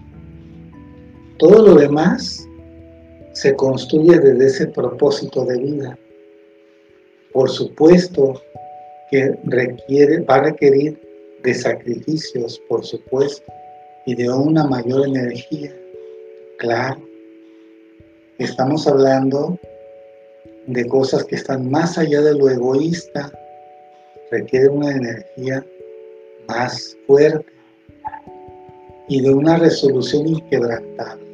Todo lo demás se construye desde ese propósito de vida. Por supuesto que requiere, va a requerir de sacrificios, por supuesto, y de una mayor energía. Claro, estamos hablando de cosas que están más allá de lo egoísta, requiere una energía más fuerte y de una resolución inquebrantable.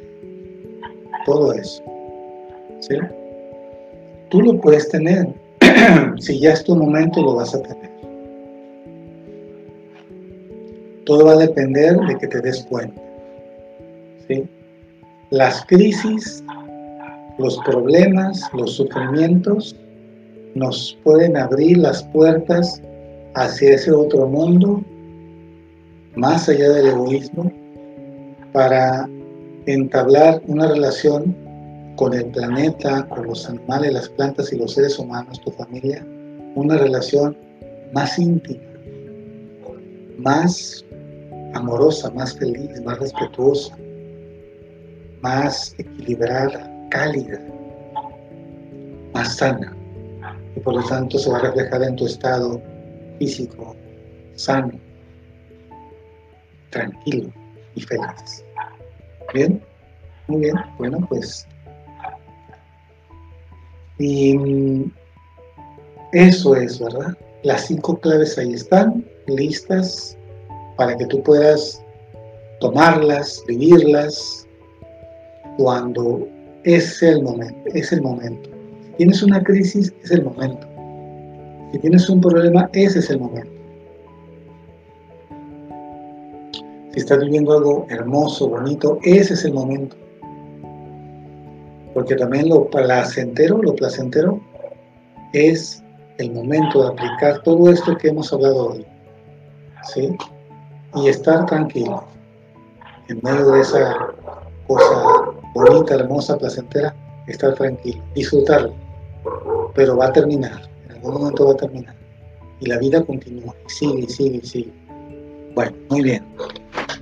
Todo eso. ¿sí? Tú lo puedes tener. si ya es tu momento, lo vas a tener. Todo va a depender de que te des cuenta. ¿sí? Las crisis, los problemas, los sufrimientos nos pueden abrir las puertas hacia ese otro mundo, más allá del egoísmo, para entablar una relación con el planeta, con los animales, las plantas y los seres humanos, tu familia, una relación más íntima, más amorosa, más feliz, más respetuosa, más equilibrada, cálida, más sana. Y por lo tanto se va a reflejar en tu estado físico, sano, tranquilo y feliz. Bien, muy bien, bueno, pues. Y mm, eso es, ¿verdad? Las cinco claves ahí están, listas, para que tú puedas tomarlas, vivirlas, cuando es el momento, es el momento. Si tienes una crisis, es el momento. Si tienes un problema, ese es el momento. Si estás viviendo algo hermoso, bonito, ese es el momento. Porque también lo placentero, lo placentero es el momento de aplicar todo esto que hemos hablado hoy. ¿Sí? Y estar tranquilo en medio de esa cosa bonita, hermosa, placentera, estar tranquilo, disfrutarlo. Pero va a terminar, en algún momento va a terminar. Y la vida continúa, sigue, sigue, sigue. Bueno, muy bien.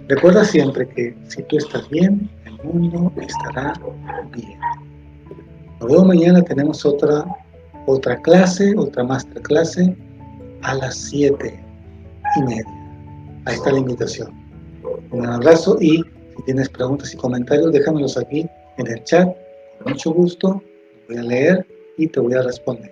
Recuerda siempre que si tú estás bien, el mundo estará bien. Nos vemos mañana, tenemos otra, otra clase, otra masterclass a las 7 y media. Ahí está la invitación. Un abrazo y si tienes preguntas y comentarios, déjamelos aquí en el chat. Con mucho gusto, voy a leer y te voy a responder.